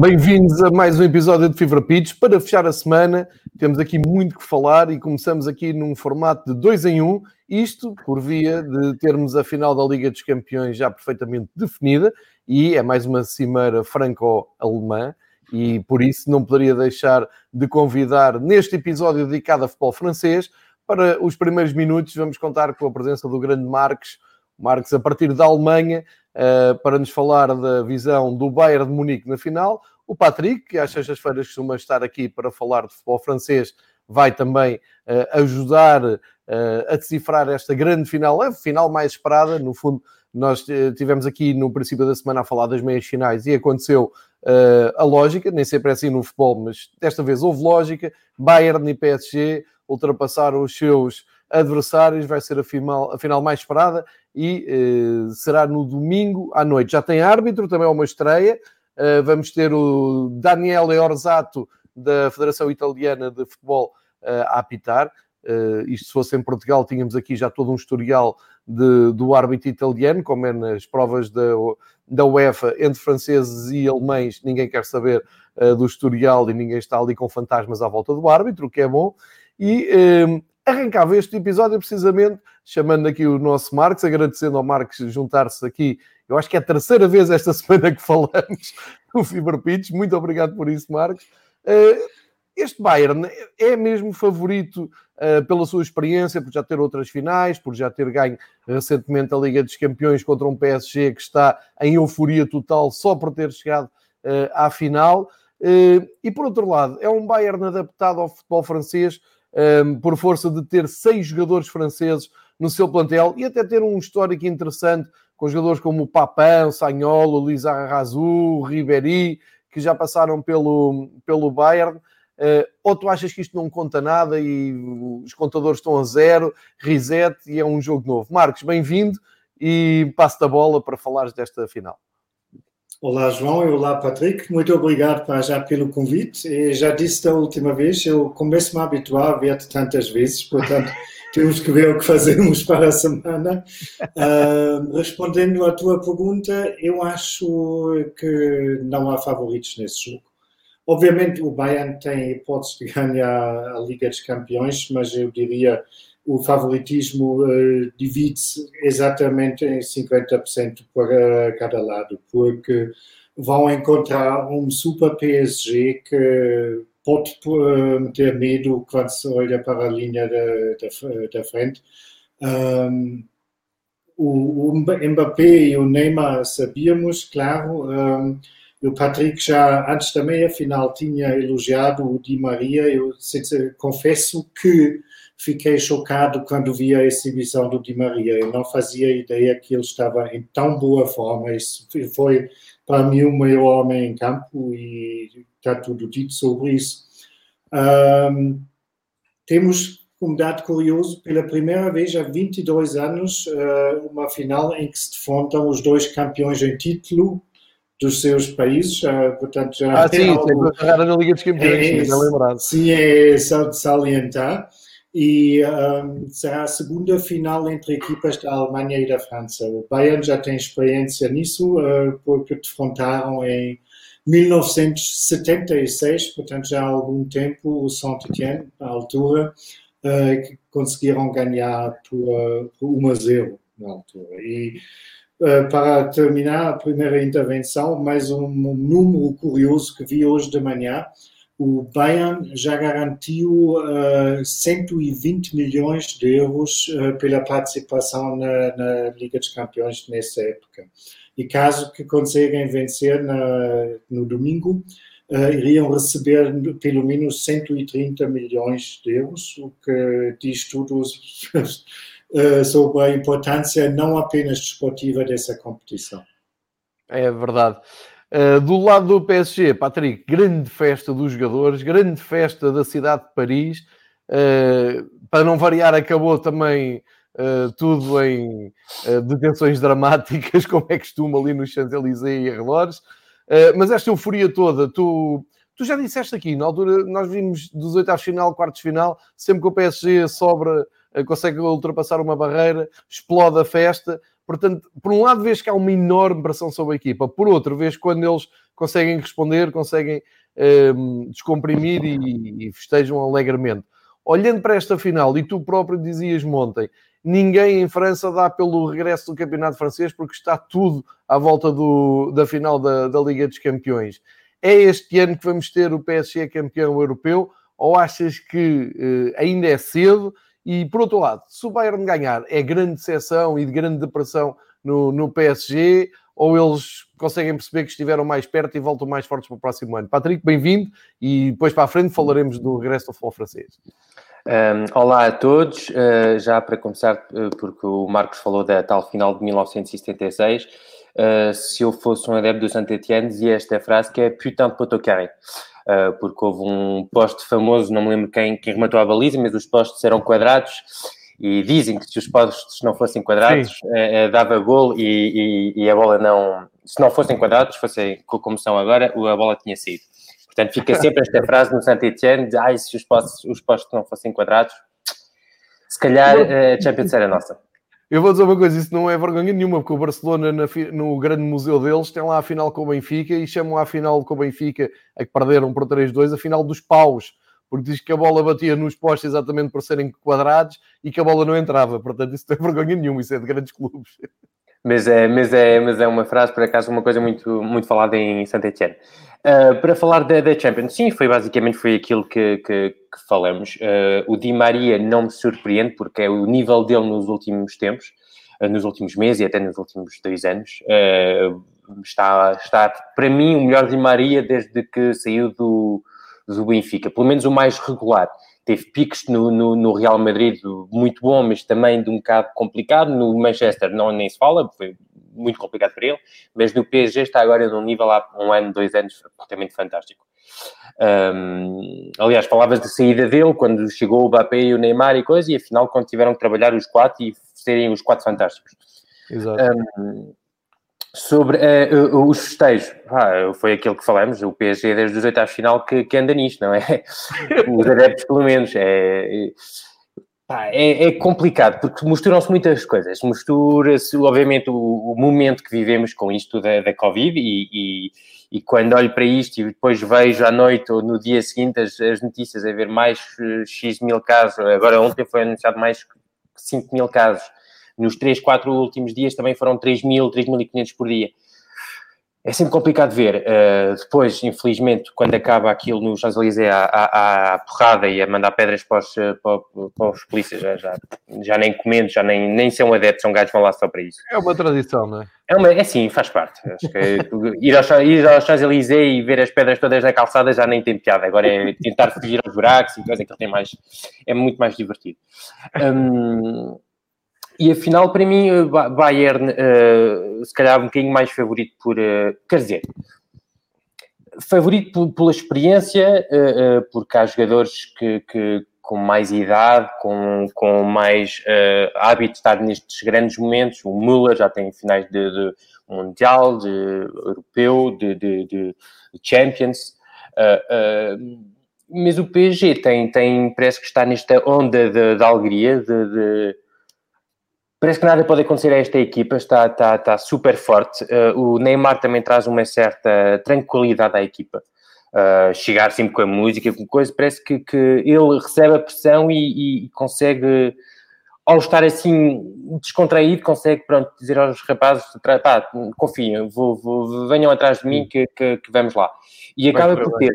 Bem-vindos a mais um episódio de Fever Pitch. Para fechar a semana, temos aqui muito que falar e começamos aqui num formato de dois em um. Isto por via de termos a final da Liga dos Campeões já perfeitamente definida e é mais uma cimeira franco-alemã e por isso não poderia deixar de convidar neste episódio dedicado a futebol francês. Para os primeiros minutos, vamos contar com a presença do grande Marques, Marques a partir da Alemanha, uh, para nos falar da visão do Bayern de Munique na final. O Patrick, que às sextas-feiras costuma estar aqui para falar de futebol francês, vai também uh, ajudar uh, a decifrar esta grande final, a final mais esperada. No fundo, nós tivemos aqui no princípio da semana a falar das meias finais e aconteceu a lógica, nem sempre é assim no futebol, mas desta vez houve lógica. Bayern e PSG ultrapassaram os seus adversários, vai ser a final, a final mais esperada e uh, será no domingo à noite. Já tem árbitro, também é uma estreia. Uh, vamos ter o Daniele Orzato, da Federação Italiana de Futebol, uh, a apitar. isto se fosse em Portugal, tínhamos aqui já todo um historial de, do árbitro italiano, como é nas provas da, da UEFA, entre franceses e alemães, ninguém quer saber do historial e ninguém está ali com fantasmas à volta do árbitro, o que é bom. E arrancava este episódio precisamente chamando aqui o nosso Marcos, agradecendo ao Marcos juntar-se aqui. Eu acho que é a terceira vez esta semana que falamos no Fever Pitch. Muito obrigado por isso, Marcos. Eh, este Bayern é mesmo favorito eh, pela sua experiência, por já ter outras finais, por já ter ganho recentemente a Liga dos Campeões contra um PSG que está em euforia total só por ter chegado eh, à final. E por outro lado, é um Bayern adaptado ao futebol francês um, por força de ter seis jogadores franceses no seu plantel e até ter um histórico interessante com jogadores como o Papin, Sagnolo, Luís Arrazu, Ribéry, que já passaram pelo, pelo Bayern. Uh, ou tu achas que isto não conta nada e os contadores estão a zero, reset e é um jogo novo? Marcos, bem-vindo e passo a bola para falares desta final. Olá, João, e olá, Patrick. Muito obrigado para já pelo convite. E já disse da última vez, eu começo a me habituar a ver-te tantas vezes, portanto, temos que ver o que fazemos para a semana. Uh, respondendo à tua pergunta, eu acho que não há favoritos nesse jogo. Obviamente, o Bayern tem hipótese de ganhar a Liga dos Campeões, mas eu diria o favoritismo uh, divide-se exatamente em 50% para cada lado, porque vão encontrar um super PSG que pode uh, ter medo quando se olha para a linha da, da, frente. Um, o, Mbappé e o Neymar sabíamos, claro. O Patrick já antes da meia final tinha elogiado o Di Maria. Eu confesso que fiquei chocado quando vi a exibição do Di Maria. Eu não fazia ideia que ele estava em tão boa forma. Isso foi, para mim, o maior homem em campo e está tudo dito sobre isso. Um, temos um dado curioso, pela primeira vez há 22 anos, uh, uma final em que se defrontam os dois campeões em título dos seus países, uh, portanto já ah, sim, é algo, na Liga dos Campeões, é, lembrado. Sim, é só de salientar e um, será a segunda final entre equipas da Alemanha e da França. O Bayern já tem experiência nisso, uh, porque defrontaram em 1976, portanto já há algum tempo, o Saint-Étienne, na altura, uh, conseguiram ganhar por, por 1 a 0 na altura. E uh, para terminar a primeira intervenção, mais um número curioso que vi hoje de manhã, o Bayern já garantiu uh, eh, 120 milhões de euros uh, pela participação na, na, Liga dos Campeões nessa época. E caso que conseguem vencer na, no domingo, uh, iriam receber pelo menos 130 milhões de euros, o que diz tudo sobre a importância não apenas desportiva dessa competição. É verdade. Uh, do lado do PSG, Patrick, grande festa dos jogadores, grande festa da cidade de Paris. Uh, para não variar, acabou também uh, tudo em detenções dramáticas, como é costume ali nos Champs-Élysées e arredores. mas esta euforia toda, tu, tu já disseste aqui, na altura nós vimos dos oitavos final, quartos final, sempre que o PSG sobra, consegue ultrapassar uma barreira, explode a festa Portanto, por um lado, vês que há uma enorme pressão sobre a equipa, por outro, vês quando eles conseguem responder, conseguem um, ehm, descomprimir e, e festejam alegremente. Olhando para esta final, e tu próprio dizias ontem, ninguém em França dá pelo regresso do campeonato francês porque está tudo à volta do, da final da, da Liga dos Campeões. É este ano que vamos ter o PSG campeão europeu ou achas que uh, ainda é cedo? E por outro lado, se o Bayern ganhar, é grande decepção e de grande depressão no, no PSG ou eles conseguem perceber que estiveram mais perto e voltam mais fortes para o próximo ano? Patrick, bem-vindo e depois para a frente falaremos do regresso do futebol francês. Um, olá a todos. Uh, já para começar, uh, porque o Marcos falou da tal final de 1976, uh, se eu fosse um adepto do Saint-Etienne, dizia esta frase que é putain de poteau carré. porque houve um poste famoso, não me lembro quem, quem rematou a baliza, mas os postes eram quadrados e dizem que se os postes não fossem quadrados, dava gol e, e, e, a bola não... Se não fossem quadrados, fossem como são agora, a bola tinha saído. Portanto, fica sempre esta frase no Saint-Etienne de ai, se os postos, os postos não fossem quadrados, se calhar eh, a Champions era nossa. Eu vou dizer uma coisa, isso não é vergonha nenhuma, porque o Barcelona, no grande museu deles, tem lá a final com o Benfica e chamam a final com o Benfica, a que perderam por 3-2, a final dos paus, porque diz que a bola batia nos postos exatamente por serem quadrados e que a bola não entrava. Portanto, isso não é vergonha nenhuma, isso é de grandes clubes. Mas é, mas é, mas é uma frase, por acaso, uma coisa muito, muito falada em Saint-Etienne. Uh, para falar da, da, Champions, sim, foi basicamente foi aquilo que, que, que falamos. Uh, o Di Maria não me surpreende, porque é o nível dele nos últimos tempos, uh, nos últimos meses e até nos últimos dois anos. está, está, para mim, o melhor Di Maria desde que saiu do, do Benfica, pelo menos o mais regular teve picos no, no, no, Real Madrid muito bom, mas também de um bocado complicado. No Manchester não nem se fala, foi muito complicado para ele, mas no PSG está agora num nível há um ano, dois anos, absolutamente fantástico. Um, aliás, palavras de saída dele, quando chegou o Mbappé e o Neymar e coisa, e afinal quando tiveram que trabalhar os quatro e serem os quatro fantásticos. Exato. Um, Sobre uh, os festejos, ah, foi aquilo que falamos, o PSG desde os oitavos final que, que anda nisto, não é? Os adeptos, pelo menos. É, é, é complicado, porque misturam-se muitas coisas. Mistura-se, obviamente, o, o, momento que vivemos com isto da, da Covid e, e, e, quando olho para isto e depois vejo à noite ou no dia seguinte as, as notícias a ver mais uh, X mil casos, agora ontem foi anunciado mais 5 mil casos nos 3, 4 últimos dias também foram 3.000, 3.500 por dia. É sempre complicado ver. Uh, depois, infelizmente, quando acaba aquilo no Champs-Élysées a, porrada e a mandar pedras para os, para, para os polícias, já, já, já, nem comendo, já nem, nem são adeptos, são gajos vão lá só para isso. É uma tradição, não é? É, uma, é sim, faz parte. Acho que ir aos, ir aos Champs-Élysées e ver as pedras todas na calçada já nem tem piada. Agora é tentar fugir aos buracos e coisa que tem mais... É muito mais divertido. Um, e afinal, para mim, Bayern, uh, se calhar um bocadinho mais favorito por. Uh, quer dizer, favorito pela experiência, uh, porque há jogadores que, que, com mais idade, com, com mais hábito de estar nestes grandes momentos. O Müller já tem finais de, de Mundial, de Europeu, de, de, de Champions. mas o PSG tem, tem, parece que está nesta onda de alegria, de Parece que nada pode acontecer a esta equipa, está, está, está super forte. Uh, o Neymar também traz uma certa tranquilidade à equipa. Uh, chegar sempre com a música, com coisa, parece que, que ele recebe a pressão e, e, consegue, ao estar assim descontraído, consegue pronto, dizer aos rapazes: pá, confiem, vou, vou, venham atrás de mim que, que, que vamos lá. E acaba por ter.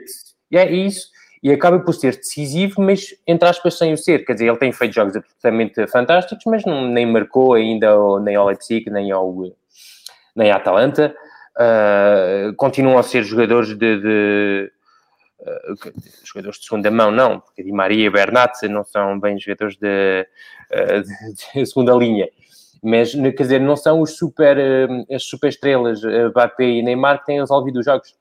É isso e acaba por ser decisivo, mas entre aspas sem o ser. Quer dizer, ele tem feito jogos absolutamente fantásticos, mas não, nem marcou ainda nem ao Leipzig, nem ao nem à Atalanta. Uh, continuam a ser jogadores de, de uh, jogadores de segunda mão, não, porque Di Maria e Bernat não são bem jogadores de, uh, de, segunda linha mas quer dizer, não são os super, as super estrelas Mbappé e Neymar que têm resolvido os jogos,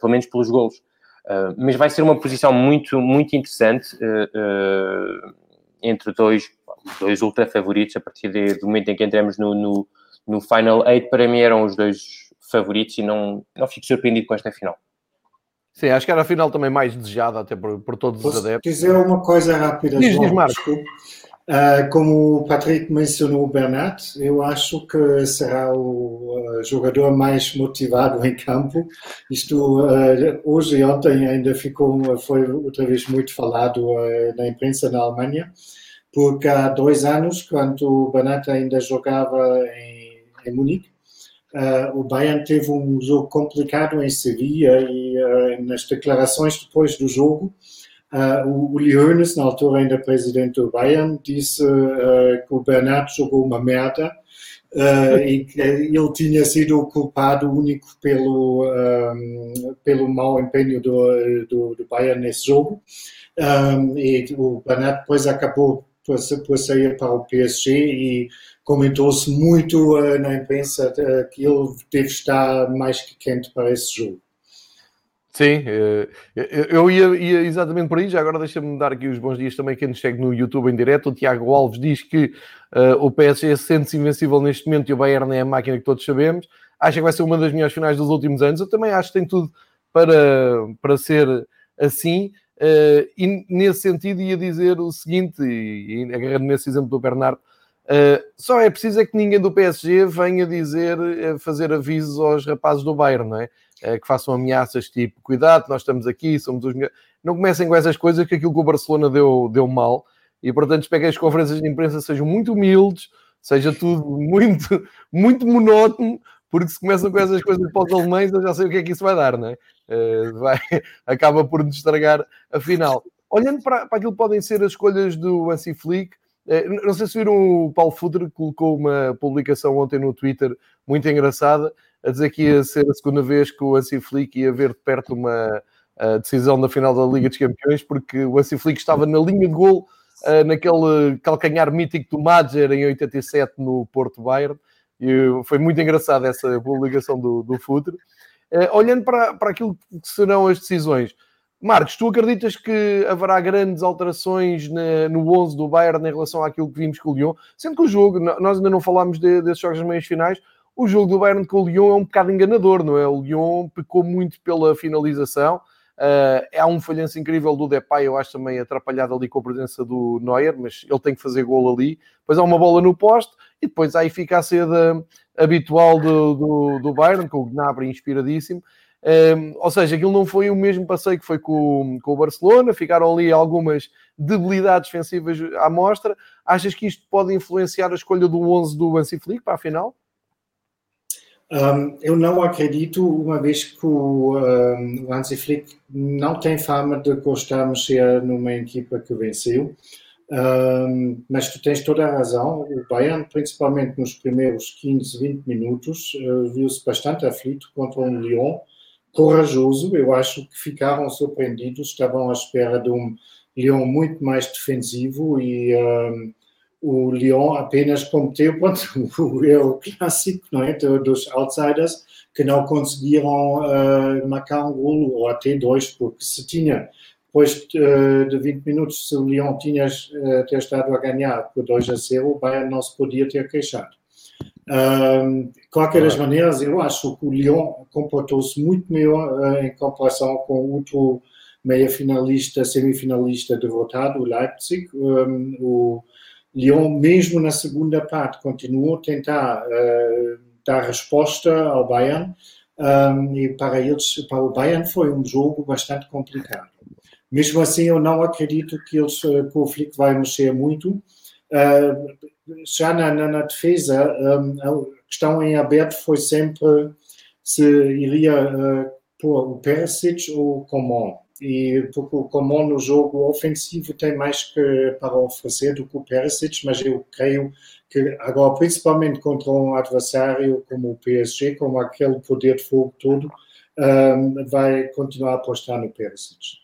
pelo menos pelos golos. Uh, mas vai ser uma posição muito, muito interessante uh, uh, entre dois, dois ultra favoritos a partir de, do momento em que entramos no, no, no Final Eight. Para mim eram os dois favoritos e não, não fico surpreendido com esta final. Sim, acho que era a final também mais desejada até por, por todos Posso os adeptos. dizer uma coisa rápida, diz, João, diz, Marcos. Uh, como o Patrick mencionou o Bernat, eu acho que será o uh, jogador mais motivado em campo. Isto uh, hoje e ontem ainda ficou, foi outra vez muito falado na imprensa na Alemanha, porque há dois anos, quando o Bernat ainda jogava em, em Munique, o Bayern teve um jogo complicado em Sevilha e nas declarações depois do jogo Uh, o Uli Hoeneß, na altura ainda presidente do Bayern, disse uh, que o Bernat jogou uma merda uh, e que ele tinha sido o culpado único pelo, um, pelo mau empenho do, do, do, Bayern nesse jogo. Um, e o Bernat depois acabou por, por sair para o PSG e comentou-se muito na imprensa que ele deve estar mais que quente para esse jogo. Sim, eh, eu ia, ia, exatamente por aí. Já agora deixa-me dar aqui os bons dias também quem nos segue no YouTube em direto. O Tiago Alves diz que uh, o PSG sente-se invencível neste momento e o Bayern é a máquina que todos sabemos. Acha que vai ser uma das melhores finais dos últimos anos. Eu também acho que tem tudo para, para ser assim. Uh, e nesse sentido ia dizer o seguinte, e, e agarrando nesse exemplo do Bernardo, uh, só é preciso é que ninguém do PSG venha dizer, fazer avisos aos rapazes do Bayern, não é? Eh, que façam ameaças tipo cuidado, nós estamos aqui, somos os melhores. Não comecem com essas coisas que aquilo que o Barcelona deu, deu mal e portanto espero que as conferências de imprensa sejam muito humildes, seja tudo muito, muito monótono, porque se começam com essas coisas para os alemães, eu já sei o que é que isso vai dar, não é? Uh, vai, acaba por nos estragar a final. Olhando para, para aquilo que podem ser as escolhas do Ansi Flick, uh, não sei se viram o Paulo Futre colocou uma publicação ontem no Twitter muito engraçada, a dizer que ia ser a segunda vez que o Ansi Flick ia ver de perto uma decisão da final da Liga dos Campeões, porque o Ansi Flick estava na linha de gol uh, naquele calcanhar mítico do Madger em 87 no Porto Bayern. E foi muito engraçada essa publicação do, do Futre. Uh, olhando para, para aquilo que serão as decisões, Marcos, tu acreditas que haverá grandes alterações na, no 11 do Bayern em relação àquilo que vimos com o Lyon? Sendo que o jogo, nós ainda não falámos de, desses jogos meios finais, o jogo do Bayern com o Lyon é um bocado enganador, não é? O Lyon pecou muito pela finalização. Uh, é um falhanço incrível do Depay, eu acho também atrapalhado ali com a presença do Neuer, mas ele tem que fazer gol ali. Depois há uma bola no poste e depois fica a seda habitual do, do, do Bayern, com o Gnabry inspiradíssimo. Ou seja, aquilo não foi o mesmo passeio que foi com, com o Barcelona, ficaram ali algumas debilidades defensivas à mostra. Achas que isto pode influenciar a escolha do 11 do Hansi Flick para a final? Um, eu não acredito, uma vez que o, um, o Hansi Flick não tem fama de gostar de mexer numa equipa que venceu, um, mas tu tens toda a razão. O Bayern, principalmente nos primeiros 15, 20 minutos, uh, viu-se bastante aflito contra um Lyon corajoso. Eu acho que ficaram surpreendidos, estavam à espera de um Lyon muito mais defensivo e o Lyon apenas cometeu pronto, o erro clássico não é, dos outsiders que não conseguiram uh, marcar um golo ou até dois, porque se tinha, depois uh, de 20 minutos, se o Lyon tinha uh, ter estado a ganhar por 2 a 0, o Bayern não se podia ter queixado. de qualquer das maneiras, eu acho que o Lyon comportou-se muito melhor em comparação com outro meia-finalista, semifinalista derrotado, o Leipzig. Um, o Lyon, mesmo na segunda parte, continuou a tentar uh, dar resposta ao Bayern um, e para eles, para o Bayern foi um jogo bastante complicado. Mesmo assim, eu não acredito que, eles, eh, que o Flick vai mexer muito. Uh, já na, na, na defesa, um, a questão em aberto foi sempre se iria uh, pôr o Perisic ou o Coman e porque o no jogo ofensivo tem mais que para oferecer do que o Perisic, mas eu creio que agora, principalmente contra um adversário como o PSG, com aquele poder de fogo todo, um, vai continuar a apostar no Perisic.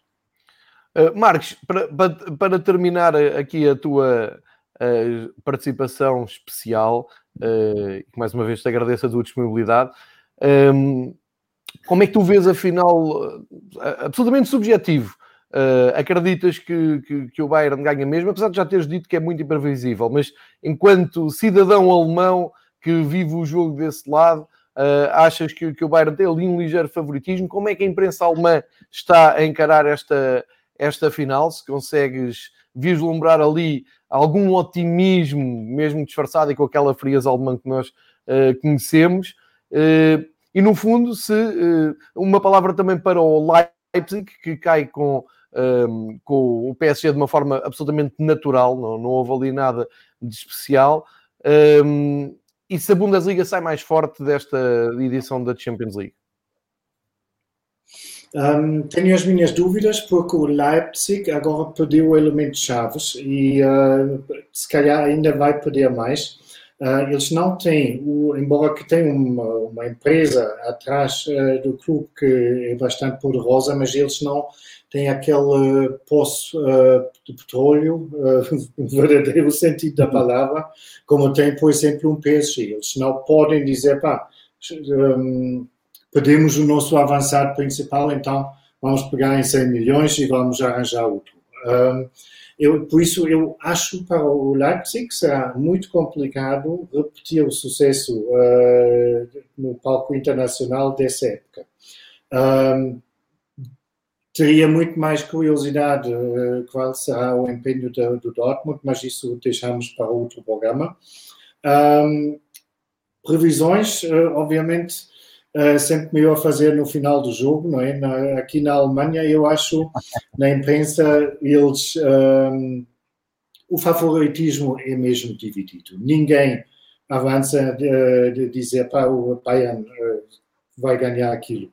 Uh, Marcos, para, para, para, terminar aqui a tua uh, participação especial, uh, mais uma vez te agradeço a tua disponibilidade. Um, como é que tu vês a final eh, absolutamente subjetivo? Uh, acreditas que, que, que, o Bayern ganha mesmo, apesar de já teres dito que é muito imprevisível, mas enquanto cidadão alemão que vive o jogo desse lado, uh, achas que, que, o Bayern tem ali um ligeiro favoritismo? Como é que a imprensa alemã está a encarar esta, esta final, se consegues vislumbrar ali algum otimismo, mesmo disfarçado e com aquela frieza alemã que nós uh, conhecemos. E no fundo, se uh, uma palavra também para o Leipzig, que cai com, um, com o PSG de uma forma absolutamente natural, não, não houve ali nada de especial. Um, e se a Bundesliga sai mais forte desta edição da Champions League? Um, tenho as minhas dúvidas porque o Leipzig agora perdeu o elemento chaves e uh, se calhar ainda vai perder mais. Uh, eles não têm, o, embora que tenham uma, uma, empresa atrás uh, do clube que é bastante poderosa, mas eles não têm aquele poço de petróleo, no verdadeiro sentido da palavra, como tem, por exemplo, um PSG. Eles não podem dizer, pá, um, perdemos o nosso avançado principal, então vamos pegar em 100 milhões e vamos arranjar outro. Um, eu, por isso, eu acho para o Leipzig será muito complicado repetir o sucesso uh, no palco internacional dessa época. Um, teria muito mais curiosidade uh, qual será o empenho do, do, Dortmund, mas isso deixamos para outro programa. Um, previsões, uh, obviamente, uh, sempre melhor fazer no final do jogo, não é? Na, aqui na Alemanha, eu acho, na imprensa, eles. Um, ehm, o favoritismo é mesmo dividido. Ninguém avança de, de dizer para o Bayern uh, vai ganhar aquilo.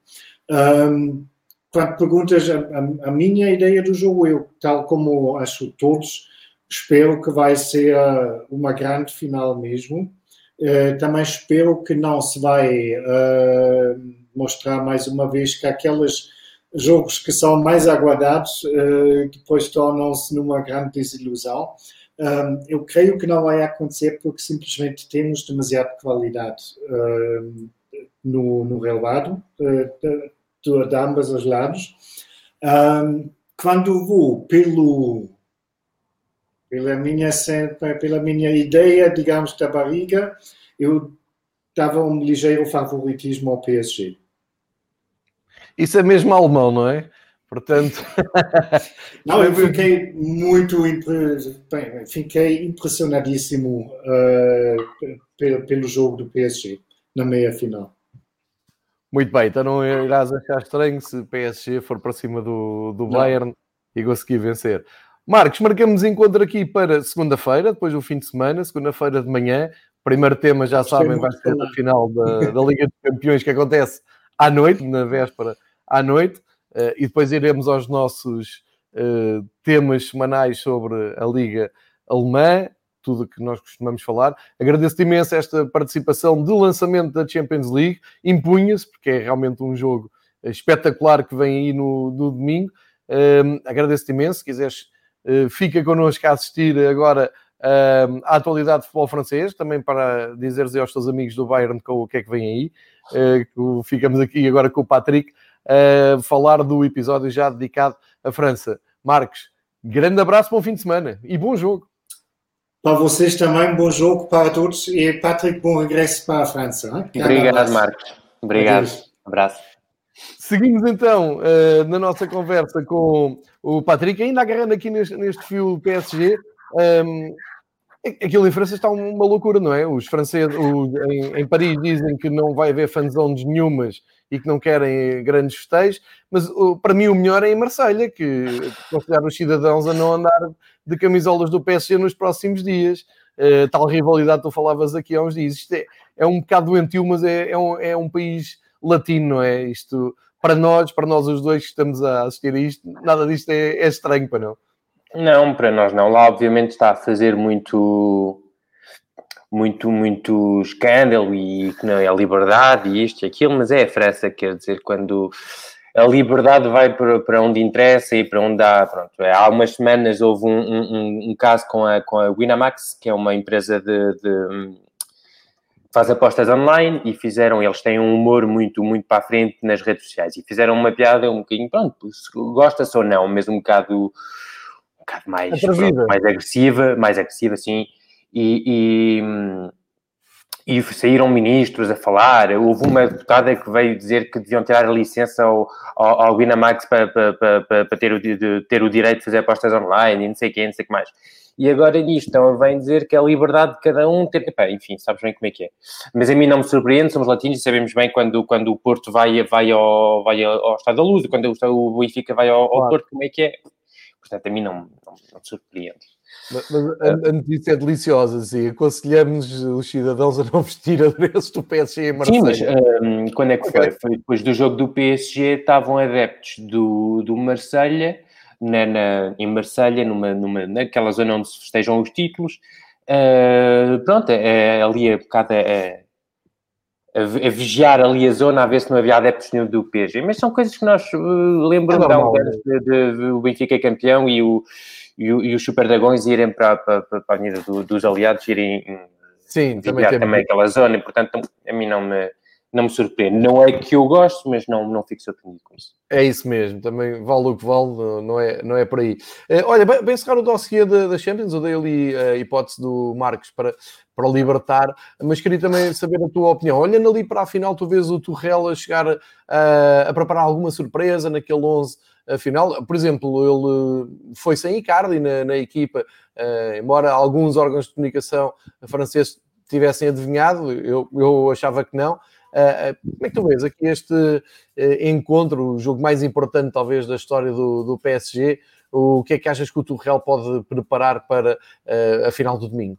Um, ehm, quando perguntas a, a, a, minha ideia do jogo, eu, tal como acho todos, espero que vai ser uma grande final mesmo. Eh, também espero que não se vai uh, mostrar mais uma vez que aqueles jogos que são mais aguardados uh, depois tornam-se numa grande desilusão. eu creio que não vai acontecer porque simplesmente temos demasiada qualidade no, no relevado de, de, ambos os lados. quando vou pelo pela minha, pela minha ideia, digamos, da barriga, eu dava um ligeiro favoritismo ao PSG. Isso é mesmo alemão, não é? Portanto. não, eu fiquei muito. Bem, fiquei impressionadíssimo uh, pelo, pelo jogo do PSG na meia final. Muito bem, então não irás achar estranho se o PSG for para cima do, do Bayern e conseguir vencer. Marcos, marcamos encontro aqui para segunda-feira, depois do fim de semana, segunda-feira de manhã. Primeiro tema, já sabem, vai ser a final da, da, Liga dos Campeões que acontece à noite, na véspera à noite, uh, e depois iremos aos nossos uh, temas semanais sobre a Liga Alemã, tudo o que nós costumamos falar. Agradeço-te imenso esta participação de lançamento da Champions League, impunha-se, porque é realmente um jogo espetacular que vem aí no, no domingo. Uh, Agradeço-te imenso, se quiseres eh, fica connosco a assistir agora uh, à atualidade de futebol francês, também para dizeres aos teus amigos do Bayern o que é que vem aí. Uh, ficamos aqui agora com o Patrick a uh, falar do episódio já dedicado à França. Marcos, grande abraço, bom fim de semana e bom jogo. Para vocês também, bom jogo para todos e Patrick, bom regresso para a França. Obrigado, Marcos. Obrigado. Adeus. Abraço. Seguimos então uh, na nossa conversa com o Patrick, ainda agarrando aqui neste, neste fio PSG. Um, ehm, aquilo em França está uma loucura, não é? Os franceses os, em, em, Paris dizem que não vai haver fanzones nenhumas e que não querem grandes festejos, mas para mim o melhor é em Marselha, que considera os cidadãos a não andar de camisolas do PSG nos próximos dias. Uh, tal rivalidade que tu falavas aqui há uns dias. Isto é, é um bocado doentio, mas é, é, um, é um país latino, não é? Isto, para nós, para nós os dois que estamos a assistir a isto, nada disto é, é estranho para não. Não, para nós não. Lá, obviamente, está a fazer muito, muito, muito escândalo e que não é a liberdade e isto e aquilo, mas é a França, quer dizer, quando a liberdade vai para, para onde interessa e para onde há. Pronto, é, há umas semanas houve um, um, um, caso com a, com a Winamax, que é uma empresa de, de faz apostas online e fizeram, eles têm um humor muito, muito para a frente nas redes sociais e fizeram uma piada um bocadinho, pronto, gosta-se ou não, mas um bocado, um bocado mais, pronto, mais agressiva, mais agressiva, sim, e, e, e saíram ministros a falar. Houve uma deputada que veio dizer que deviam tirar a licença ao, ao, ao Winamax para, para, para, para ter, o, de, ter o direito de fazer apostas online e não sei o que, não sei o que mais. E agora nisto então, vem dizer que é a liberdade de cada um ter. Epá, enfim, sabes bem como é que é. Mas a mim não me surpreende, somos latinos e sabemos bem quando, quando o Porto vai, vai, ao, vai ao Estado da Luz, quando o Benfica vai ao, ao. Porto, como é que é. Portanto, a mim não, não, não me surpreende. Mas, a, a, notícia é deliciosa, sim. Aconselhamos os cidadãos a não vestir adereços do PSG em Marseille. Sim, mas um, quando é que foi? Foi depois do jogo do PSG, estavam adeptos do, do Marselha na, na, em Marselha numa, numa, naquela zona onde se festejam os títulos. Uh, pronto, é, é ali a bocado é, a, a, vigiar ali a zona, a ver se não havia adeptos nenhum do PSG. Mas são coisas que nós uh, lembramos é de, de, o Benfica campeão e, o, e, o, e os Super Dragões irem para, para, para a avenida do, dos aliados, irem Sim, também, também aquela zona, e portanto a mim não me não me surpreende. Não é que eu gosto, mas não, não fico surpreendido com isso. É isso mesmo, também vale o que vale, não é, não é por aí. Uh, olha, bem, encerrar o dossiê da, da Champions, eu dei ali a hipótese do Marcos para, para libertar, mas queria também saber a tua opinião. Olhando ali para a final, tu vês o Torrell a chegar uh, a preparar alguma surpresa naquele 11 a final. Por exemplo, ele foi sem Icardi na, na equipa, uh, embora alguns órgãos de comunicação franceses tivessem adivinhado, eu, eu achava que não. Uh, como é que tu vês aqui este uh, encontro, o jogo mais importante talvez da história do, do PSG? O que é que achas que o Turreal pode preparar para uh, a final do domingo?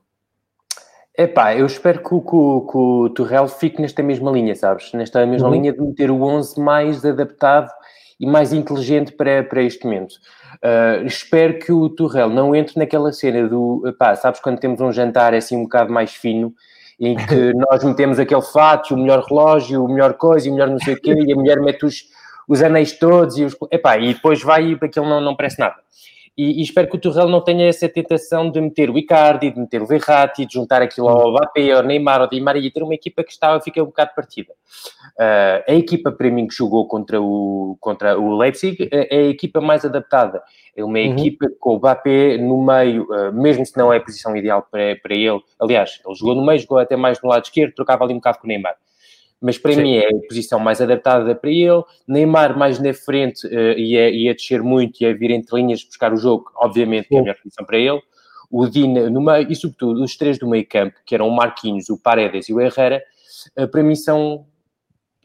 Epá, eu espero que, que, que o Turrell fique nesta mesma linha, sabes? Nesta mesma uhum. linha de meter o 11 mais adaptado e mais inteligente para, para este momento. Uh, espero que o Turrell não entre naquela cena do, epá, sabes quando temos um jantar assim um bocado mais fino em que nós metemos aquele fato, o melhor relógio, o melhor coisa, o melhor não sei o quê, e a mulher mete os, os anéis todos, e, os, epá, e depois vai e aquilo não, não parece nada. E, e, espero que o Torrell não tenha essa tentação de meter o Icardi, de meter o Verratti, de juntar aquilo ao Mbappé, ao Neymar, ao Di Maria, e ter uma equipa que estava, fica um bocado partida. Uh, a equipa, para mim, que jogou contra o, contra o Leipzig, é, é a equipa mais adaptada. É uma uhum. equipa com o Mbappé no meio, uh, mesmo se não é a posição ideal para, para ele. Aliás, ele jogou no meio, jogou até mais no lado esquerdo, trocava ali um bocado com o Neymar mas para Sim. mim é a posição mais adaptada para ele. Neymar mais na frente uh, ia, ia descer muito, ia vir entre linhas buscar o jogo, obviamente, que é a melhor posição para ele. O Dina no meio, e sobretudo os três do meio campo, que eram o Marquinhos, o Paredes e o Herrera, uh, para mim são,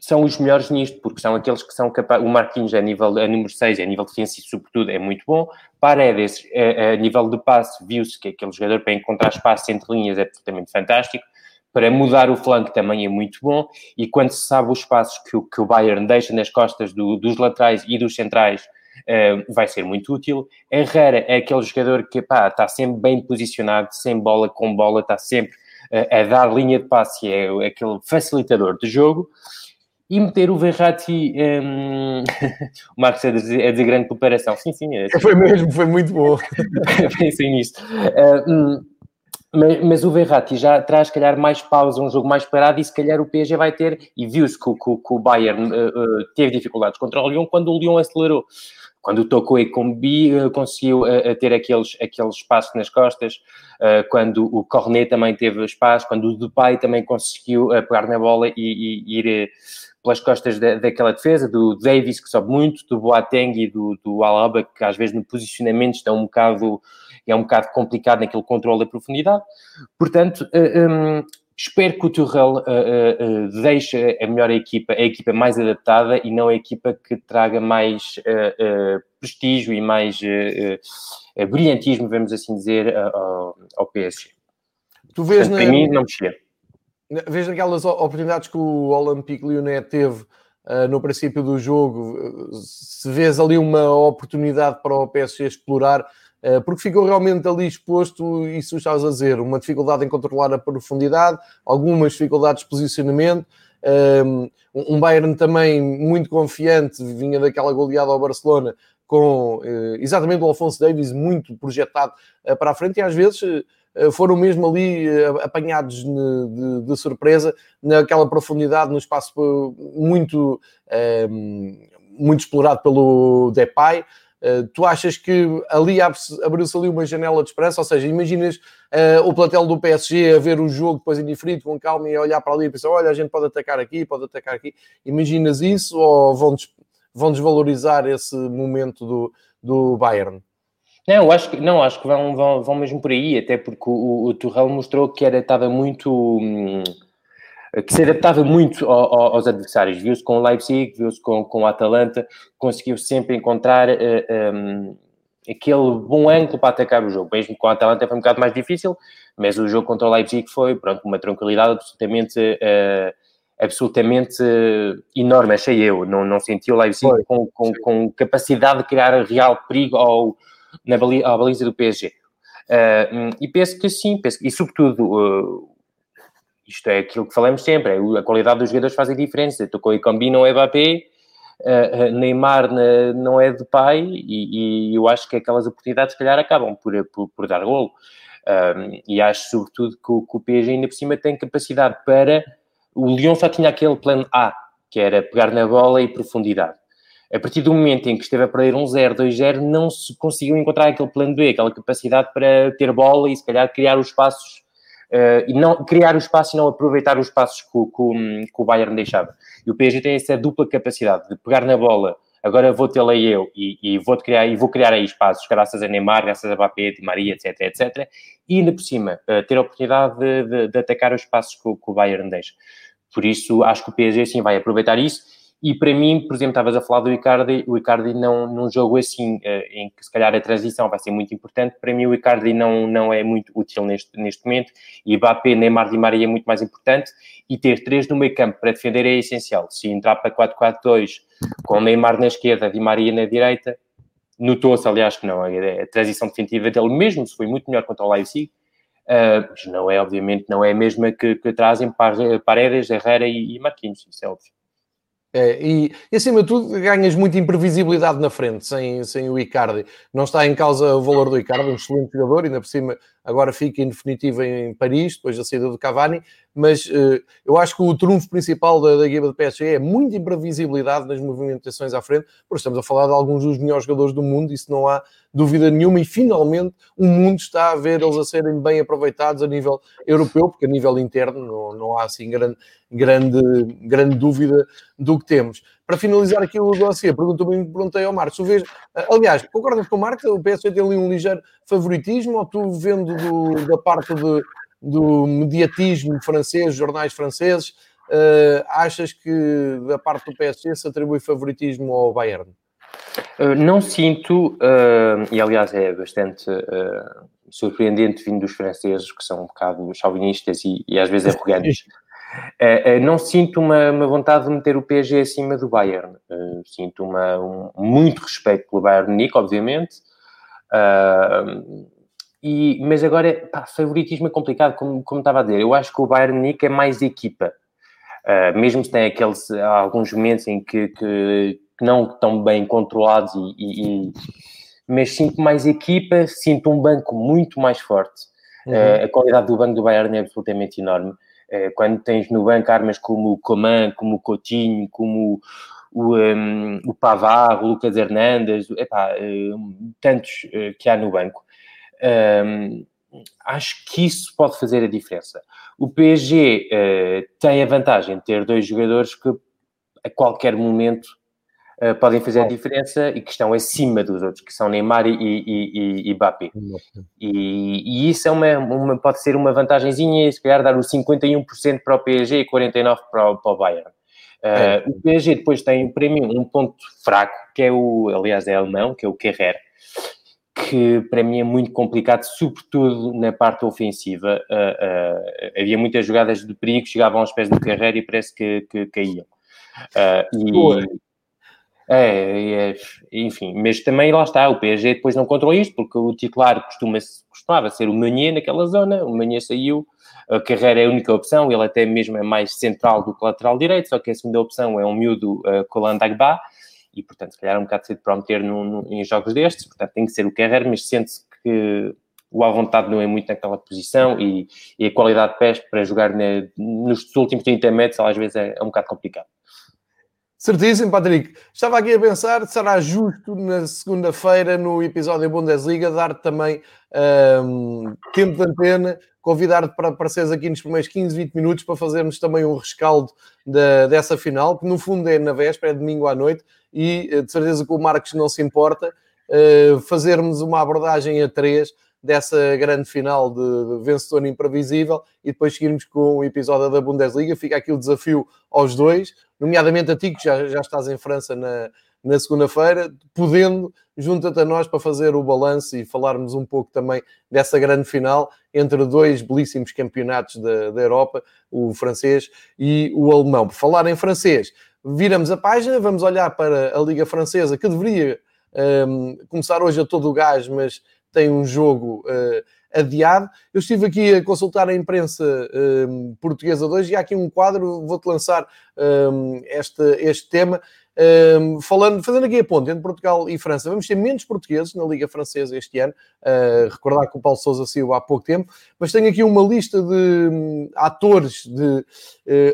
são os melhores nisto, porque são aqueles que são capazes. O Marquinhos a nível a número 6, a nível defensivo, sobretudo, é muito bom. Paredes, a, a nível de passe, viu-se que é aquele jogador para encontrar espaço entre linhas é absolutamente fantástico para mudar o flanco também é muito bom, e quando se sabe os passos que o, que o Bayern deixa nas costas do, dos laterais e dos centrais, uh, vai ser muito útil. Herrera é aquele jogador que pá, está sempre bem posicionado, sem bola, com bola, está sempre uh, a dar linha de passe, é, é aquele facilitador de jogo. E meter o Verratti, um... o Marcos é de, é de grande preparação. Sim, sim. É... Foi mesmo, foi muito bom. Pensei nisto. Uh, um mas, mas, o Verratti já traz, se calhar, mais pausa, um jogo mais parado, e se calhar o PSG vai ter, e viu-se que, que, que, o Bayern uh, uh, teve dificuldades contra o Lyon quando o Lyon acelerou. Quando o Toko e Combi uh, conseguiu ter aqueles, aqueles espaços nas costas, quando o Cornet também teve espaço, quando o Depay também conseguiu pegar na bola e, e ir pelas costas da, daquela defesa, do Davis, que sobe muito, do Boateng e do, do Alaba, que às vezes no posicionamento estão um bocado é um bocado complicado naquele controle da profundidade. Portanto, uh, eh, um, espero que o Tuchel uh, uh, deixe a melhor equipa, a equipa mais adaptada e não a equipa que traga mais prestígio e mais brilhantismo, vamos assim dizer, ao, ao PSG. Tu vês Portanto, na... Para mim, não mexia. Vês naquelas oportunidades que o Olympique Lyonnais teve no princípio do jogo, se vês ali uma oportunidade para o PSG explorar, eh, porque ficou realmente ali exposto, isso estavas a dizer, uma dificuldade em controlar a profundidade, algumas dificuldades de posicionamento, ehm, um Bayern também muito confiante, vinha daquela goleada ao Barcelona, com eh, exatamente o Alfonso Davis muito projetado eh, para a frente, e às vezes foram mesmo ali apanhados de, de, surpresa naquela profundidade, no espaço muito, ehm, muito explorado pelo Depay, tu achas que ali abriu-se ali uma janela de esperança? Ou seja, imaginas uh, o platel do PSG a ver o jogo depois indiferido, com calma e a olhar para ali e pensar: olha, a gente pode atacar aqui, pode atacar aqui. Imaginas isso ou vão, des vão desvalorizar esse momento do, do Bayern? Não, acho que, não, acho que vão, vão, vão mesmo por aí, até porque o, o Torrell mostrou que era, estava muito. Hum, que se adaptava muito ao, ao, aos adversários. Viu-se com o Leipzig, viu-se com, com o Atalanta, conseguiu sempre encontrar uh, eh, um, aquele bom ângulo para atacar o jogo. Mesmo com o Atalanta foi um bocado mais difícil, mas o jogo contra o Leipzig foi, pronto, uma tranquilidade absolutamente, uh, absolutamente uh, enorme, achei eu. Não, não senti o Leipzig com, com, com, capacidade de criar real perigo ao, na baliza, à baliza do PSG. Uh, e penso que sim, penso, e sobretudo isto é aquilo que falamos sempre, é a qualidade dos jogadores faz a diferença. Tocou e Cambi não é Mbappé, uh, Neymar não é de pai e, e, eu acho que aquelas oportunidades, se calhar, acabam por, por, por dar golo. Um, e acho, sobretudo, que o, que o PSG ainda por cima tem capacidade para... O Lyon só tinha aquele plano A, que era pegar na bola e profundidade. A partir do momento em que esteve a perder um 0, 2-0, não se conseguiu encontrar aquele plano B, aquela capacidade para ter bola e, se calhar, criar os espaços e não criar o espaço e não aproveitar os espaços que, que, que, o Bayern deixava. E o PSG tem essa dupla capacidade de pegar na bola, agora vou tê-la eu e, e, vou criar, e vou criar aí espaços, graças a Neymar, graças a Mbappé, Maria, etc, etc, e ainda por cima, uh, ter a oportunidade de, de, de atacar os espaços que, que o Bayern deixa. Por isso, acho que o PSG sim vai aproveitar isso e para mim, por exemplo, estavas a falar do Icardi, o Icardi não, num jogo assim, eh, em que se calhar a transição vai ser muito importante, para mim o Icardi não, não é muito útil neste, neste momento, e Mbappé, Neymar Di Maria é muito mais importante, e ter três no meio campo para defender é essencial. Se entrar para 4-4-2, com Neymar na esquerda, Di Maria na direita, notou-se, aliás, que não, a, a transição definitiva dele, mesmo se foi muito melhor contra o Leipzig, uh, mas não é, obviamente, não é a mesma que, que trazem Paredes, Herrera e, e Marquinhos, isso é óbvio. É, e, e, acima de tudo ganhas muita imprevisibilidade na frente sem, sem o Icardi. Não está em causa o valor do Icardi, um excelente jogador, ainda por cima agora fica em definitivo em Paris, depois da saída do Cavani, mas uh, eu acho que o trunfo principal da, da equipa do PSG é muita imprevisibilidade nas movimentações à frente, porque estamos a falar de alguns dos melhores jogadores do mundo, isso não há dúvida nenhuma, e finalmente o mundo está a ver eles a serem bem aproveitados a nível europeu, porque a nível interno não, não há assim grande, grande, grande dúvida do que temos. Para finalizar aqui o dossiê, pergunto-me, perguntei ao Marcos, vês, aliás, concordas com o Marcos, o PSG tem ali um ligeiro favoritismo, ou tu vendo do, da parte de, do mediatismo francês, jornais franceses, uh, achas que da parte do PSG se atribui favoritismo ao Bayern? Uh, não sinto, uh, e aliás é bastante surpreendente vindo dos franceses, que são um bocado chauvinistas e, e às vezes arrogantes. Uh, uh, não sinto uma, uma, vontade de meter o PSG acima do Bayern. Uh, sinto uma, um, muito respeito pelo Bayern Nick, obviamente. E, mas agora, pá, favoritismo é complicado, como, como estava a dizer. Eu acho que o Bayern Nick é mais equipa. mesmo se tem aqueles, alguns momentos em que, que, que não estão bem controlados, e, e, e, mas sinto mais equipa, sinto um banco muito mais forte. Uhum. a qualidade do banco do Bayern é absolutamente enorme. Eh, quando tens no banco armas como o Coman, como o Coutinho, como o, um, o Pavar, o Lucas Hernandes, epá, um, tantos uh, que há no banco. Um, acho que isso pode fazer a diferença. O PSG uh, tem a vantagem de ter dois jogadores que a qualquer momento uh, podem fazer a diferença e que estão acima dos outros, que são Neymar e, e, e, e Mbappé. E, e, isso é uma, uma, pode ser uma vantagemzinha, se calhar dar o 51% para o PSG e 49% para o, para o Bayern. Uh, é. O PSG depois tem, para mim, um ponto fraco, que é o, aliás, é alemão, que é o Kerrer, que para mim é muito complicado, sobretudo na parte ofensiva. Uh, uh, havia muitas jogadas de perigo, chegavam aos pés do Kerrer e parece que, que caíam. e, é, é, enfim, mas também lá está, o PSG depois não controlou isto, porque o titular costuma, costumava ser o Meunier naquela zona, o Meunier saiu, a carreira é a única opção, ele até mesmo é mais central do que lateral direito, só que a segunda opção é um miúdo uh, Colandagba, e portanto, se calhar é um bocado cedo para meter no, em jogos destes, portanto tem que ser o Carreira, mas sente-se que o à vontade não é muito naquela posição e, e a qualidade de pés para jogar nos últimos 30 metros às vezes é, é um bocado complicado. Certíssimo, Patrick. Estava aqui a pensar, será justo na segunda-feira, no episódio Bundesliga, dar também um, tempo de antena, convidar-te para apareceres aqui nos primeiros 15, 20 minutos para fazermos também um rescaldo da, dessa final, que no fundo é na véspera, é domingo à noite, e eh, de certeza que o Marcos não se importa, uh, fazermos uma abordagem a três dessa grande final de vencedor imprevisível e depois seguirmos com o episódio da Bundesliga. Fica aqui o desafio aos dois, nomeadamente a ti, que já, já estás em França na, na segunda-feira, podendo, junta-te a nós para fazer o balanço e falarmos um pouco também dessa grande final entre dois belíssimos campeonatos da, da Europa, o francês e o alemão. Por falar em francês, viramos a página, vamos olhar para a Liga Francesa, que deveria um, começar hoje a todo o gás, mas tem um jogo uh, adiado. Eu estive aqui a consultar a imprensa uh, portuguesa hoje e há aqui um quadro, vou-te lançar uh, este, este tema. Um, falando, fazendo aqui a ponte entre Portugal e França, vamos ter menos portugueses na Liga Francesa este ano. Uh, recordar que o Paulo Sousa saiu há pouco tempo, mas tenho aqui uma lista de um, atores, de uh,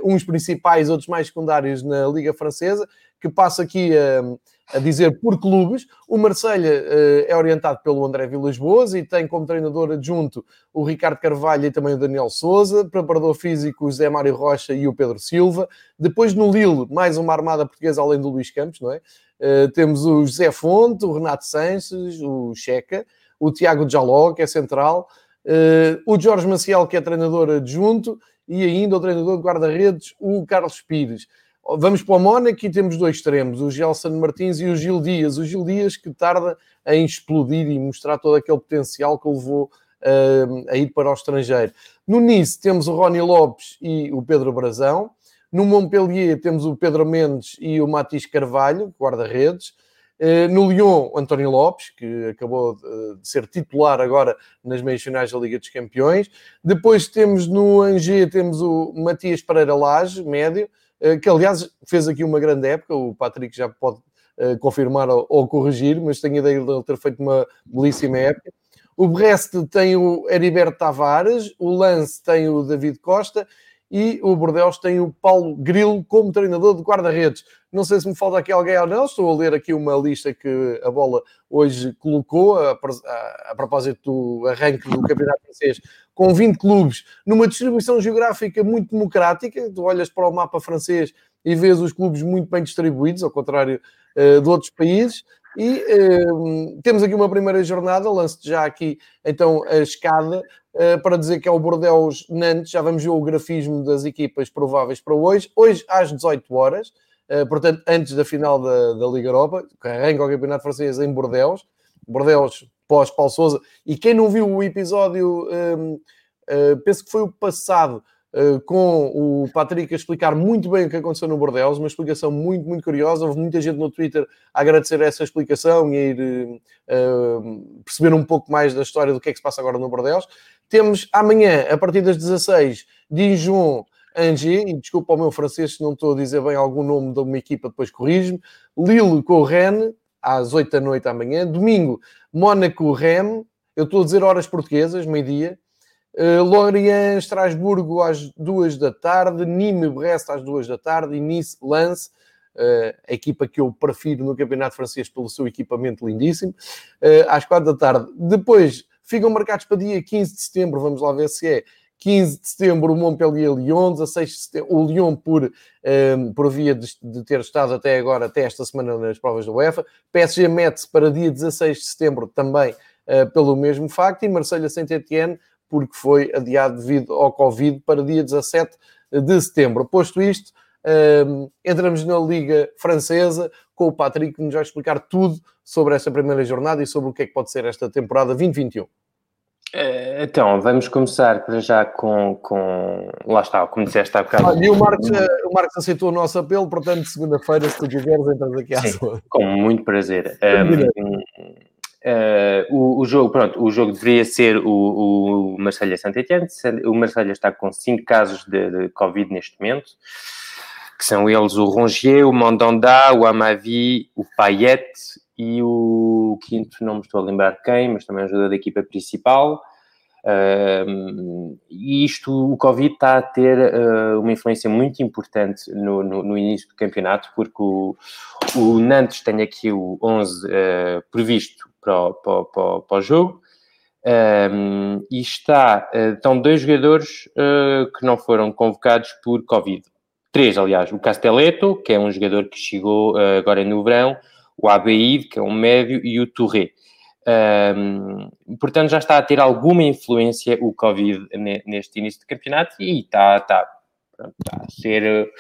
uns principais, outros mais secundários na Liga Francesa, que passa aqui a a dizer por clubes. O Marselha uh, é orientado pelo André Vilas Boas e tem como treinador adjunto o Ricardo Carvalho e também o Daniel Souza, preparador físico o Zé Mário Rocha e o Pedro Silva. Depois no Lille, mais uma armada portuguesa além do Luís Campos, não é? Uh, temos o José Fonte, o Renato Sanches, o Checa, o Tiago Jaló, que é central, uh, o Jorge Maciel, que é treinador adjunto, e ainda o treinador de guarda-redes, o Carlos Pires. Vamos para o Mónaco e temos dois extremos, o Gelson Martins e o Gil Dias. O Gil Dias que tarda em explodir e mostrar todo aquele potencial que o levou uh, a ir para o estrangeiro. No Nice temos o Rony Lopes e o Pedro Brazão. No Montpellier temos o Pedro Mendes e o Matis Carvalho, guarda-redes. Uh, no Lyon, António Lopes, que acabou de ser titular agora nas meias finais da Liga dos Campeões. Depois temos no Angers, temos o Matias Pereira Lage, médio. Eh, que aliás fez aqui uma grande época, o Patrick já pode uh, confirmar ou, ou, corrigir, mas tenho a ideia de ele ter feito uma belíssima época. O Brest tem o Heriberto Tavares, o Lance tem o David Costa e o Bordeaux tem o Paulo Grilo como treinador de guarda-redes. Não sei se me falta aqui alguém ou não, estou a ler aqui uma lista que a bola hoje colocou a, a, a propósito do arranque do Campeonato Francês com 20 clubes, numa distribuição geográfica muito democrática. Tu olhas para o mapa francês e vês os clubes muito bem distribuídos, ao contrário uh, de outros países. E uh, temos aqui uma primeira jornada, lance já aqui então a escada, uh, para dizer que é o Bordeaux Nantes. Já vamos ver o grafismo das equipas prováveis para hoje. Hoje às 18 horas, portanto, antes da final da, da Liga Europa, que arranca o Campeonato Francês em Bordeaux. Bordeaux pós-Paulo Souza. E quem não viu o episódio, um, uh, penso que foi o passado, uh, com o Patrick a explicar muito bem o que aconteceu no Bordeaux, uma explicação muito, muito curiosa. Houve muita gente no Twitter a agradecer essa explicação e a ir uh, perceber um pouco mais da história do que é que se passa agora no Bordeaux. Temos amanhã, a partir das 16, Dijon. Angers, e desculpa o meu francês se não estou a dizer bem algum nome de uma equipa, depois corrijo-me. Lille com o Rennes, às 8 da noite amanhã. Domingo, Mónaco, Rem. Eu estou a dizer horas portuguesas, meio-dia. Uh, Lorient, Estrasburgo às 2 da tarde. Nîmes, Brest às 2 da tarde. E Nice, Lance. Uh, a equipa que eu prefiro no Campeonato Francês pelo seu equipamento lindíssimo, uh, às 4 da tarde. Depois ficam marcados para dia 15 de setembro, vamos lá ver se é 15 de setembro o Montpellier-Lyon, 16 de setembro o Lyon por, um, ehm, por via de, de, ter estado até agora, até esta semana nas provas da UEFA, PSG mete para dia 16 de setembro também uh, pelo mesmo facto e Marselha Saint-Etienne porque foi adiado devido ao Covid para dia 17 de setembro. Posto isto, um, ehm, entramos na Liga Francesa com o Patrick que nos vai explicar tudo sobre esta primeira jornada e sobre o que é que pode ser esta temporada 2021. Eh, então, vamos começar para já com, com. Lá está, como disseste há bocado. Olha, e o Marcos, eh, o Marcos aceitou o nosso apelo, portanto, segunda-feira, se tu quiseres, entras aqui à Sim, sua. Com muito prazer. Um, uh, eh, o, o, jogo, pronto, o jogo deveria ser o, o Marselha Saint-Etienne. O Marselha está com 5 casos de, de, Covid neste momento, que são eles o Rongier, o Mandanda, o Amavi, o Payet e o quinto, não me estou a lembrar quem, mas também é um jogador da equipa principal. Uh, e isto, o Covid está a ter uh, uma influência muito importante no, no, no, início do campeonato, porque o, o Nantes tem aqui o 11 uh, previsto para o, para, para, para o jogo, um, e está, estão dois jogadores que não foram convocados por Covid. Três, aliás, o Castelletto, que é um jogador que chegou agora no verão, o Abeid, que é um médio, e o Touré. Um, portanto, já está a ter alguma influência o Covid neste início de campeonato e está, está, está a ser.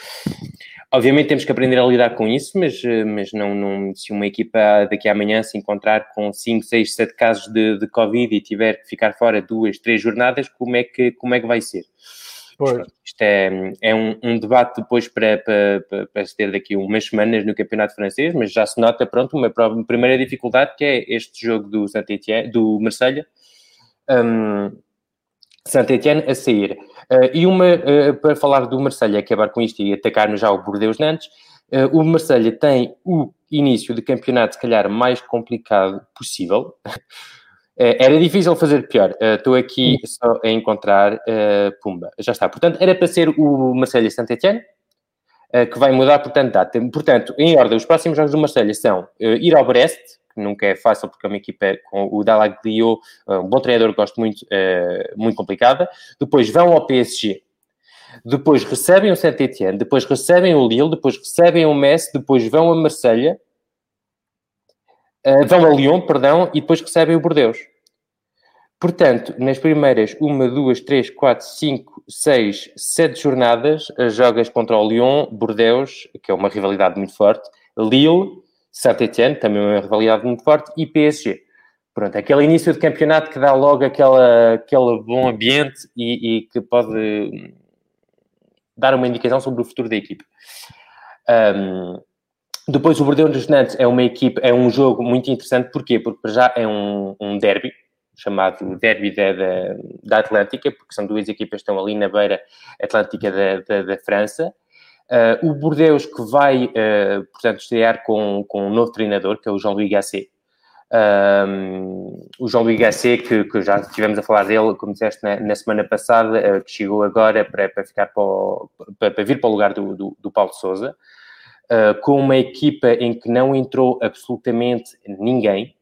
Obviamente temos que aprender a lidar com isso, mas, mas não, não, se uma equipa daqui a amanhã se encontrar com 5, 6, 7 casos de, de Covid e tiver que ficar fora duas, três jornadas, como é que, como é que vai ser? Pois. Isto é, é um, um, debate depois para, para, para, se ter daqui umas semanas no campeonato francês, mas já se nota, pronto, uma, uma primeira dificuldade que é este jogo do Saint-Étienne, do Marselha um, Saint-Étienne a sair. Uh, e uma, uh, para falar do Marselha acabar com isto e atacar-nos já o Bordeaux Nantes, uh, o Marselha tem o início de campeonato, se calhar, mais complicado possível. Eh, era difícil fazer pior. Eh, estou aqui só a encontrar uh, Pumba. Já está. Portanto, era para ser o Marcelo Saint-Etienne, que vai mudar, portanto, data. Portanto, em ordem, os próximos jogos do Marcelo são ir ao Brest, que nunca é fácil porque é uma equipa com o Dalaglio, um bom treinador que gosto muito, muito complicada. Depois vão ao PSG. Depois recebem o Saint-Etienne. Depois recebem o Lille. Depois recebem o Messi. Depois vão a Marselha uh, vão a Lyon, perdão, e depois recebem o Bordeaux. Portanto, nas primeiras uma, duas, três, quatro, cinco, seis, sete jornadas, jogas contra o Lyon, Bordeaux, que é uma rivalidade muito forte, Lille, Saint-Etienne, também uma rivalidade muito forte, e PSG. Pronto, aquele início de campeonato que dá logo aquela, aquele bom ambiente e, e que pode dar uma indicação sobre o futuro da equipe. Um, depois, o Bordeaux dos Nantes é uma equipe, é um jogo muito interessante, porquê? Porque já é um, um derby, chamado Derby da, da, da, Atlântica, porque são duas equipas que estão ali na beira atlântica da, da, da França. Uh, o Bordeaux que vai, uh, portanto, estrear com, com um novo treinador, que é o Jean-Louis Gasset. Um, o Jean-Louis Gasset, que, que, já estivemos a falar dele, como disseste na, na semana passada, uh, que chegou agora para, para, ficar para, o, para, para, vir para o lugar do, do, do Paulo Souza uh, com uma equipa em que não entrou absolutamente ninguém,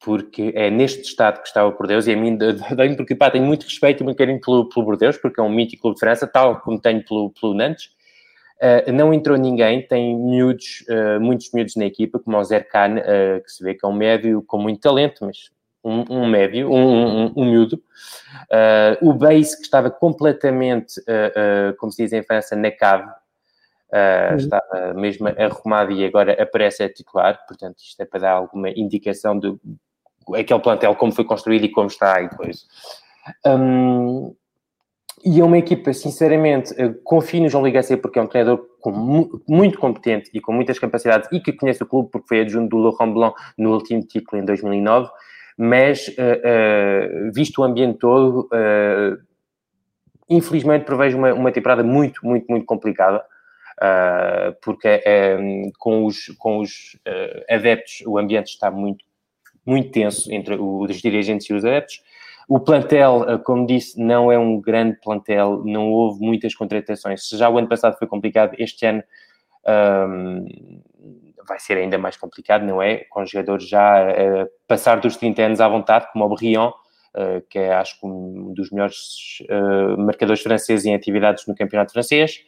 porque é neste estado que estava por Deus, e a mim porque pá, tenho muito respeito e muito carinho pelo, pelo Bordeaux, porque é um mítico clube de França, tal como tenho pelo, pelo Nantes. Uh, não entrou ninguém, tem miúdos, uh, muitos miúdos na equipa, como o Zerkan, uh, que se vê que é um médio com muito talento, mas um, um médio, um, um, um miúdo. o Base, que estava completamente, como se diz em França, na cave, Uh, estava mesmo arrumado e agora aparece a titular, portanto, isto é para dar alguma indicação de aquele plantel, como foi construído e como está e depois. Um, e é uma equipa, sinceramente, confio no João Ligasse porque é um treinador com, muito competente e com muitas capacidades e que conhece o clube porque foi adjunto do Laurent Blanc no último título em 2009, mas uh, uh, visto o ambiente todo, infelizmente prevejo uma, uma temporada muito, muito, muito complicada uh, porque é, com os, com os uh, adeptos o ambiente está muito, muito tenso entre os dirigentes e os adeptos. O plantel, ah, como disse, não é um grande plantel, não houve muitas contratações. Já o ano passado foi complicado, este ano um, vai ser ainda mais complicado, não é? Com jogadores já a passar dos 30 anos à vontade, como o Brion, uh, que é acho que um dos melhores uh, marcadores franceses em atividades no campeonato francês.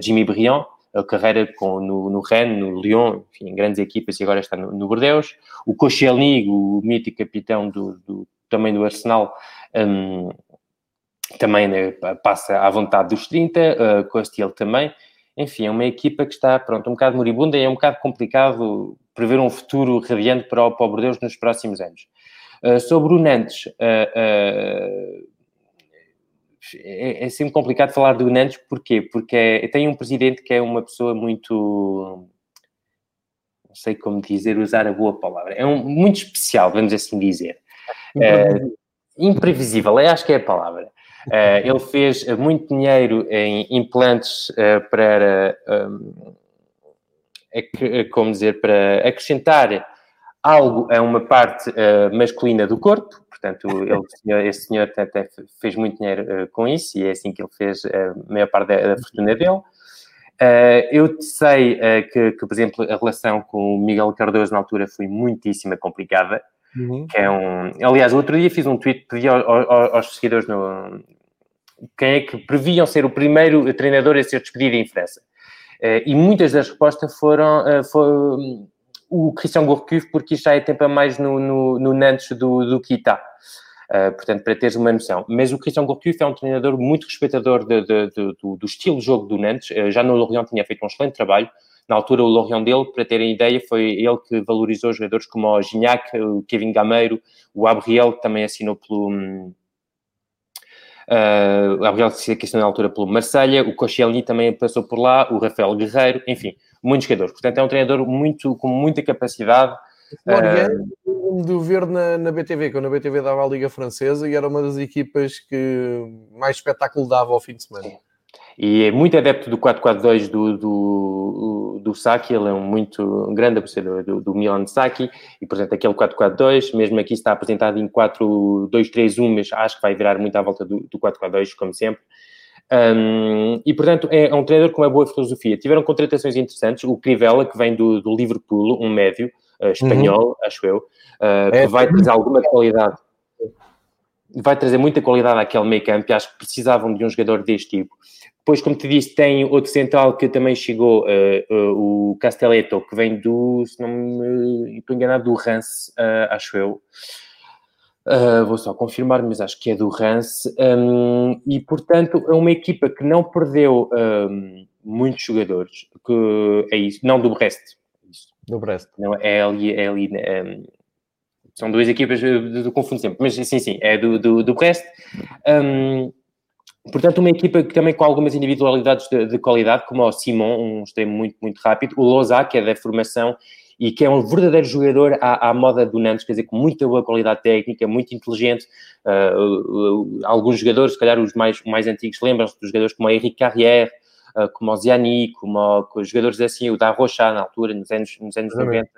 Jimmy Briand, a carreira com, no, no Rennes, no Lyon, enfim, grandes equipas e agora está no, no Bordeaux. O Koscielny, o mítico capitão do, do, também do Arsenal, um, também né, passa à vontade dos 30, uh, Costiel também. Enfim, é uma equipa que está, pronto, um bocado moribunda e é um bocado complicado prever um futuro radiante para o, para o Bordeaux nos próximos anos. Uh, sobre o Nantes, uh, é, é, sempre complicado falar do Nantes, porquê? Porque é, tem um presidente que é uma pessoa muito. Não sei como dizer, usar a boa palavra. É um, muito especial, vamos assim dizer. Imprevisível, uh, imprevisível é, acho que é a palavra. Uh, ele fez muito dinheiro em implantes uh, para. Um, é como dizer, para acrescentar algo é uma parte uh, masculina do corpo, portanto, ele, esse senhor até fez muito dinheiro uh, com isso e é assim que ele fez a maior parte da, da fortuna dele. Uh, eu sei que, que, por exemplo, a relação com o Miguel Cardoso na altura foi muitíssimo complicada. Uhum. Que é um... Aliás, outro dia fiz um tweet, pedi aos, aos seguidores no... quem é que previam ser o primeiro treinador a ser despedido em França. e muitas das respostas foram, foram o Christian Gourcuff, porque isto já é tempo a mais no, no, no Nantes do, do Kita. Uh, portanto, para teres uma noção. Mas o Christian Gourcuff é um treinador muito respeitador de, de, de, do, do, estilo de jogo do Nantes. Uh, já no Lorient tinha feito um excelente trabalho. Na altura, o Lorient dele, para terem ideia, foi ele que valorizou jogadores como o Gignac, o Kevin Gameiro, o Abriel, que também assinou pelo... Uh, o Abriel que assinou na altura pelo Marselha, o Koscielny também passou por lá, o Rafael Guerreiro, enfim muitos jogadores. Portanto, é um treinador muito, com muita capacidade. Uh, de ver na, na BTV, quando a BTV dava a Liga Francesa e era uma das equipas que mais espetáculo dava ao fim de semana. E é muito adepto do 4-4-2 do, do, do Saki, ele é um muito um grande apreciador do, do Milan Saki, e portanto aquele 4-4-2, mesmo aqui está apresentado em 4-2-3-1, mas acho que vai virar muito à volta do, do 4-4-2, como sempre. Um, e, portanto, é, é, um treinador com uma boa filosofia. Tiveram contratações interessantes. O Crivella, que vem do, do Liverpool, um médio uh, espanhol, uhum. acho eu, uh, que é, vai trazer alguma qualidade. Vai trazer muita qualidade àquele meio campo e acho que precisavam de um jogador deste tipo. Depois, como te disse, tem outro central que também chegou, uh, o Castelletto, que vem do, se não me estou enganado, do Rance, acho eu. Uh, vou só confirmar, mas acho que é do Rance. Um, e, portanto, é uma equipa que não perdeu um, muitos jogadores. Que é isso. Não, do Brest. Do Brest. Não, é ali... É ali um, são duas equipas, do confundo sempre. Mas, sim, sim, é do, do, do Brest. Portanto, uma equipa que também com algumas individualidades de, de qualidade, como o Simon, um extremo muito, muito rápido, o Loza, que é da formação e que é um verdadeiro jogador à, à, moda do Nantes, quer dizer, com muita boa qualidade técnica, muito inteligente. Uh, uh, alguns jogadores, se calhar os mais, mais antigos, lembram-se dos jogadores como o Henrique Carrière, uh, como o Ziani, como os jogadores assim, o da Rocha na altura, nos anos, nos anos 90,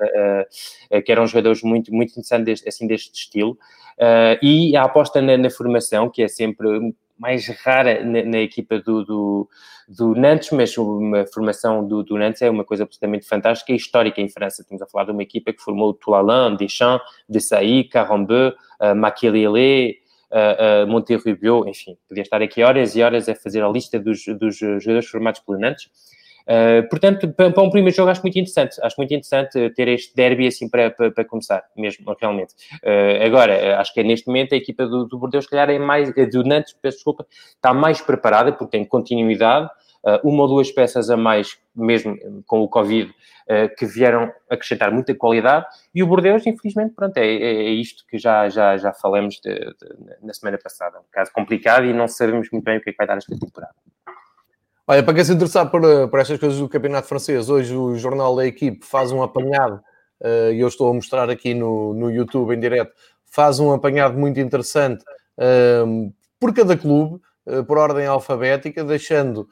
que eram jogadores muito, muito interessantes deste, assim, deste estilo. e a aposta na, na formação, que é sempre mais rara na, na equipa do, do, do, Nantes, mas uma formação do, do, Nantes é uma coisa absolutamente fantástica e histórica em França. Estamos a falar de uma equipa que formou Toulalan, Deschamps, Desailly, Carambeu, uh, uh, uh, Monterrubio, enfim, podia estar aqui horas e horas a fazer a lista dos, dos jogadores formados pelo Nantes. Uh, portanto, para, para, um primeiro jogo acho muito interessante, acho muito interessante ter este derby assim para, para, para começar, mesmo, realmente. Uh, agora, acho que é neste momento a equipa do, do Bordeaux, se calhar é mais, do Nantes, peço desculpa, está mais preparada porque tem continuidade, uh, uma ou duas peças a mais, mesmo com o Covid, que vieram acrescentar muita qualidade, e o Bordeaux, infelizmente, pronto, é, é, é isto que já, já, já falamos de, de, na semana passada, um caso complicado e não sabemos muito bem o que é que vai dar esta temporada. Olha, para quem se interessar por, por estas coisas do Campeonato Francês, hoje o Jornal da Equipe faz um apanhado, uh, e eu estou a mostrar aqui no, no YouTube em direto, faz um apanhado muito interessante por cada clube, por ordem alfabética, deixando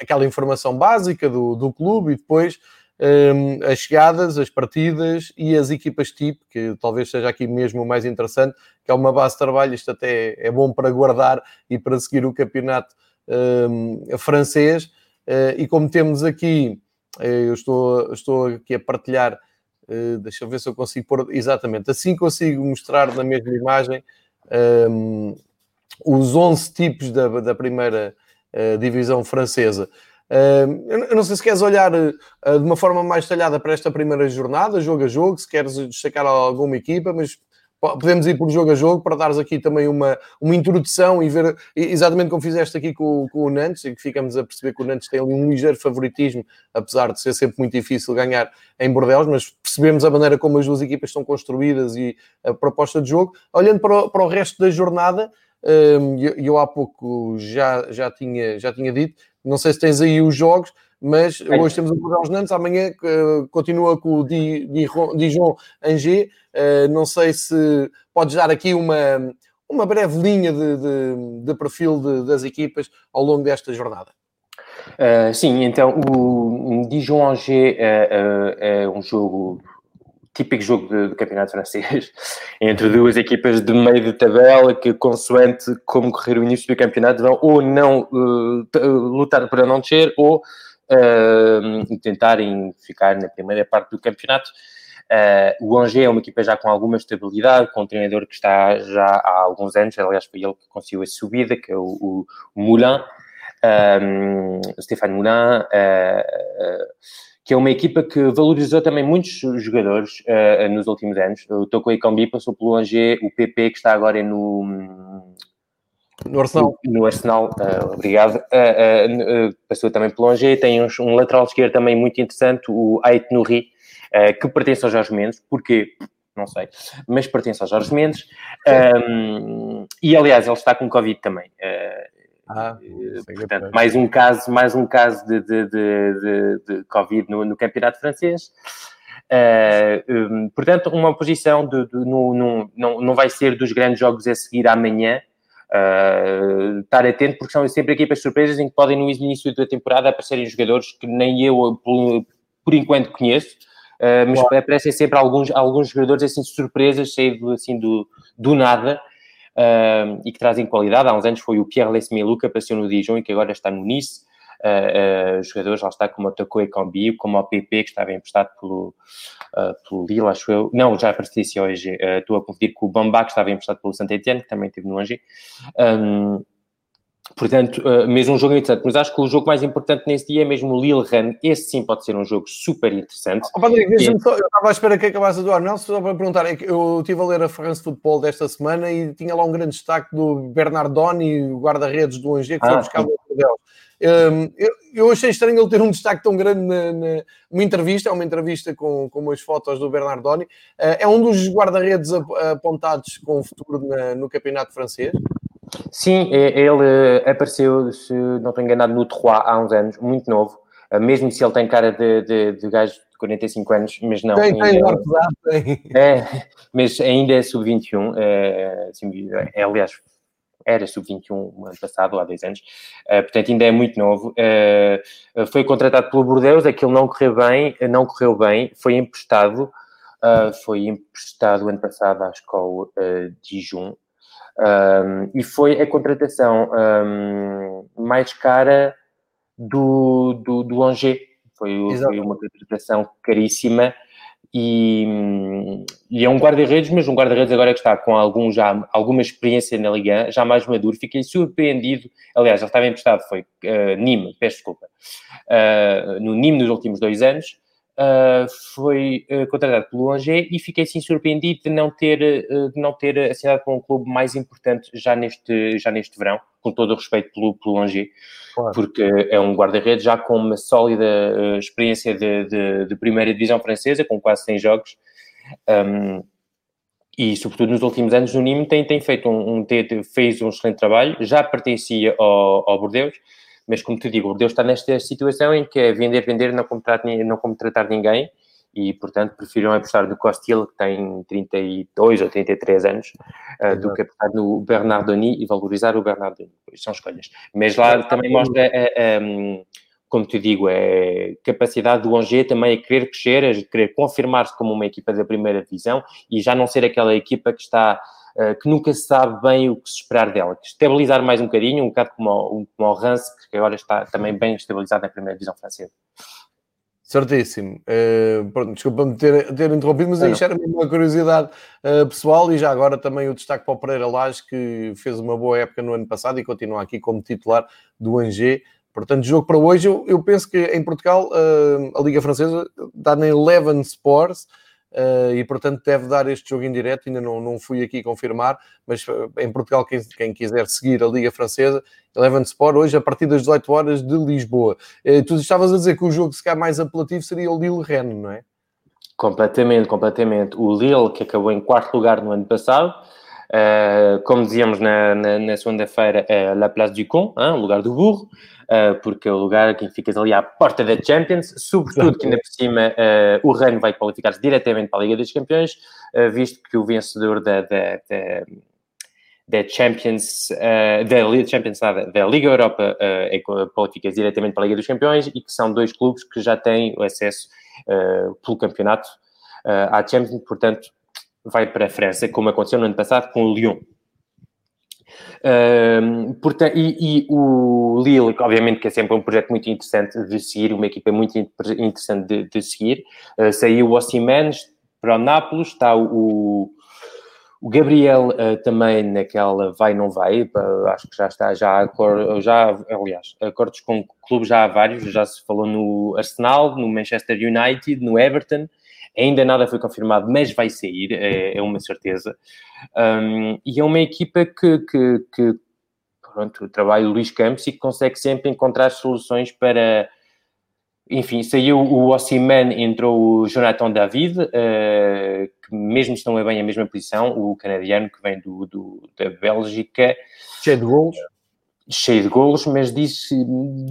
aquela informação básica do, do clube e depois as chegadas, as partidas e as equipas tipo, que talvez seja aqui mesmo o mais interessante, que é uma base de trabalho, isto até é bom para guardar e para seguir o campeonato francês. Uh, e como temos aqui, uh, eu estou, estou aqui a partilhar, uh, deixa eu ver se eu consigo pôr exatamente, assim consigo mostrar na mesma imagem os 11 tipos da, da primeira divisão francesa. eu não sei se queres olhar de uma forma mais detalhada para esta primeira jornada, jogo a jogo, se queres destacar alguma equipa, mas podemos ir por jogo a jogo para dares aqui também uma, uma introdução e ver exatamente como fizeste aqui com, com o Nantes e que ficamos a perceber que o Nantes tem ali um ligeiro favoritismo, apesar de ser sempre muito difícil ganhar em Bordeaux, mas percebemos a maneira como as duas equipas estão construídas e a proposta de jogo. Olhando para o, para o resto da jornada, eu, eu há pouco já, já, tinha, já tinha dito, não sei se tens aí os jogos, mas é. hoje temos o Bordeaux Nantes, amanhã uh, continua com o Dijon Angers. Uh, não sei se podes dar aqui uma, uma breve linha de, de, de perfil de, das equipas ao longo desta jornada. Uh, sim, então o Dijon Angers é, é um jogo típico jogo do campeonato francês, entre duas equipas de meio de tabela que, consoante como correr o início do campeonato, vão ou não uh, lutar para não descer ou uh, tentarem ficar na primeira parte do campeonato. Uh, o Angers é uma equipa já com alguma estabilidade, com um treinador que está já há alguns anos, aliás foi ele que conseguiu a subida, que é o, o Moulin, um, Stéphane Moulin, uh, que é uma equipa que valorizou também muitos jogadores uh, nos últimos anos. O Toko Ekambi passou pelo Angers, o PP, que está agora no... No Arsenal. No, no Arsenal, uh, obrigado. Uh, passou também pelo Angers. Tem um, um, lateral esquerdo também muito interessante, o Ait Nouri, que pertence ao Jorge Mendes. Porquê? Não sei. Mas pertence ao Jorge Mendes. Um, e, aliás, ele está com Covid também. Ah, eh, portanto, mais um caso, mais um caso de, de, de, de Covid no, no, campeonato francês. Uh, portanto, uma posição de, no, no, não, não vai ser dos grandes jogos a seguir amanhã. Uh, estar atento, porque são sempre equipas surpresas em que podem, no início da temporada, aparecerem jogadores que nem eu, por, por enquanto, conheço. Uh, mas claro. aparecem sempre alguns, alguns jogadores assim surpresas, cheios assim do, do nada, uh, e que trazem qualidade. Há uns anos foi o Pierre Lesmelu que apareceu no Dijon e que agora está no Nice. Uh, uh, jogadores, lá está, como o Toko Ekambi, como o PP, que estava emprestado pelo, uh, pelo Lille, acho eu. Não, já apareceu hoje. Estou a confundir com o Bamba, que estava emprestado pelo Saint-Etienne, que também esteve no Angers. Um, Portanto, uh, mesmo um jogo interessante, mas acho que o jogo mais importante nesse dia é mesmo o Lille Ren. Esse sim pode ser um jogo super interessante. Oh, Padre, e... só, eu estava à espera que acabasse do Arnel, só para perguntar, é que eu estive a ler a France Football desta semana e tinha lá um grande destaque do Bernardoni, o guarda-redes do Angers, que ah, foi buscar o deles. Um, eu, eu, achei estranho ele ter um destaque tão grande na, na uma entrevista, é uma entrevista com, com umas fotos do Bernardoni. Uh, é um dos guarda-redes apontados com o futuro na, no campeonato francês. Sim, é, ele apareceu, se não estou enganado, no Troyes há uns anos, muito novo, ah, mesmo se ele tem cara de, de, de gajo de 45 anos, mas não. Tem, tem, tem. É, mas ainda é sub-21, é, assim, é, aliás, era sub-21 no ano passado, há dois anos, uh, portanto ainda é muito novo. Uh, foi contratado pelo Bordeaux, aquilo não correu bem, não correu bem, foi emprestado, uh, foi emprestado ano passado à escola uh, Dijon, um, e foi a contratação um, mais cara do, do, do Angers. Foi, foi, uma contratação caríssima e, e é um guarda-redes, mas um guarda-redes agora que está com algum, já, alguma experiência na Liga, já mais maduro. Fiquei surpreendido. Aliás, já estava emprestado, foi uh, Nîmes, peço desculpa, uh, no Nîmes nos últimos dois anos uh, foi uh, contratado pelo Angers e fiquei assim surpreendido de não ter, uh, de não ter assinado com um clube mais importante já neste, já neste verão, com todo o respeito pelo, pelo Angers, claro. porque é um guarda-redes já com uma sólida experiência de, de, de, primeira divisão francesa, com quase 100 jogos. Um, e sobretudo nos últimos anos o Nîmes tem, tem feito um, um, fez um excelente trabalho, já pertencia ao, ao Bordeaux, mas como te digo, o Deus está nesta situação em que é vender, vender, não contratar, não contratar ninguém e, portanto, preferiram apostar no Costil, que tem 32 ou 33 anos, uh, do que apostar no Bernardoni e valorizar o Bernardoni. São escolhas. Mas lá também mostra, uh, um, como te digo, a capacidade do Angers também a querer crescer, a querer confirmar-se como uma equipa da primeira divisão e já não ser aquela equipa que está eh, que nunca se sabe bem o que se esperar dela. Que estabilizar mais um bocadinho, um bocado como o, como o Rance, que agora está também bem estabilizado na primeira divisão francesa. Certíssimo. Uh, pronto, desculpa-me ter, ter interrompido, mas aí era uma curiosidade uh, pessoal e já agora também o destaque para o Pereira Lage, que fez uma boa época no ano passado e continua aqui como titular do Angers. Portanto, jogo para hoje, eu, eu penso que em Portugal uh, a Liga Francesa dá na Eleven Sports, Uh, e portanto deve dar este jogo em direto. Ainda não, não fui aqui confirmar, mas uh, em Portugal, quem, quem, quiser seguir a Liga Francesa, Eleven Sport, hoje a partir das 18 horas de Lisboa. Uh, tu estavas a dizer que o jogo, se calhar, mais apelativo seria o Lille-Rennes, não é? Completamente, completamente. O Lille, que acabou em quarto lugar no ano passado, como dizíamos na, na, na segunda-feira, é La Place du Con, hein, o lugar do burro uh, porque é o lugar que ficas ali à porta da Champions, sobretudo que ainda por cima uh, o Reino vai qualificar-se diretamente para a Liga dos Campeões, uh, visto que o vencedor da, da, da da Champions, uh, da Champions nada, da Liga Europa uh, é qualifica diretamente para a Liga dos Campeões e que são dois clubes que já têm o acesso uh, pelo campeonato à Champions, portanto, vai para a França, como aconteceu no ano passado com o Lyon. Um, portanto, e, e, o Lille, obviamente, que é sempre um projeto muito interessante de seguir, uma equipa muito interessante de, de seguir. Uh, saiu o Ossiman para o Nápoles, está o, o Gabriel uh, também naquela vai não vai, uh, acho que já está, já, já aliás, acordos com clubes já há vários, já se falou no Arsenal, no Manchester United, no Everton, Ainda nada foi confirmado, mas vai sair, é, é uma certeza. Um, e é uma equipa que, que, que pronto, trabalha o Luís Campos e que consegue sempre encontrar soluções para. Enfim, saiu o Ossiman, entrou o Jonathan David, uh, que mesmo não é bem a mesma posição, o canadiano que vem do, do da Bélgica. Cheio de gols cheio de golos, mas disse,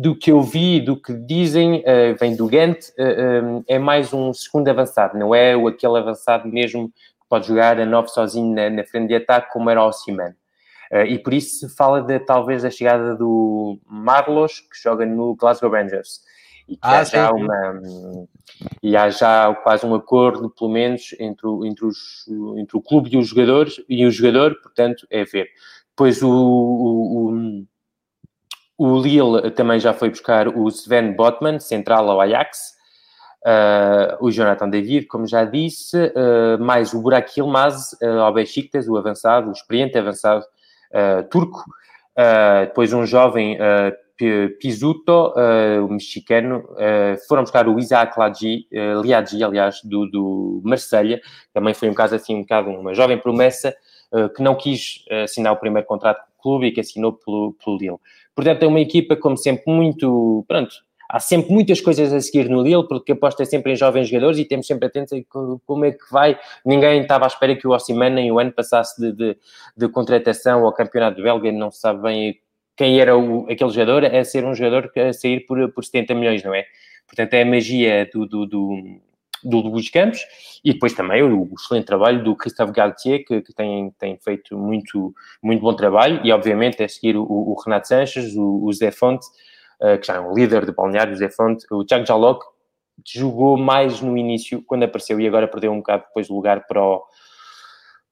do que eu vi, do que dizem, uh, vem do Ghent, uh, é mais um segundo avançado, não é o aquele avançado mesmo que pode jogar a nove sozinho na, na frente de ataque, como era o Siman. Uh, e por isso se fala de, talvez da chegada do Marlos, que joga no Glasgow Rangers. E que ah, há já uma. E há já quase um acordo, pelo menos, entre o, entre, os, entre o clube e os jogadores, e o jogador, portanto, é ver. Pois o, o, o o Lille também já foi buscar o Sven Botman, central ao Ajax. Uh, o Jonathan David, como já disse, uh, mais o Burak Yilmaz uh, ao Besiktas, o avançado, o experiente avançado turco. depois um jovem Pisuto, o mexicano. foram buscar o Isaac Liadji, Liadji, aliás, do, do Marselha. Também foi um caso assim, um bocado uma jovem promessa que não quis assinar o primeiro contrato clube e que assinou pelo, pelo Lille. Portanto, é uma equipa, como sempre, muito. Pronto, há sempre muitas coisas a seguir no Lille, porque aposta sempre em jovens jogadores e temos sempre atentos a como é que vai. Ninguém estava à espera que o Osimhen nem o ano passasse de, de, de contratação ao campeonato belga, não se sabe bem quem era o, aquele jogador, é ser um jogador a sair por, por 70 milhões, não é? Portanto, é a magia do, do, do do Luís Campos e depois também o, excelente trabalho do Christophe Galtier, que, que, tem, tem feito muito, muito bom trabalho, e obviamente é seguir o, o Renato Sanches, o, o Zé Fonte, uh, que já é um líder de balneário, o Zé Fonte, o Thiago Jaloc, jogou mais no início, quando apareceu, e agora perdeu um bocado depois o lugar para o,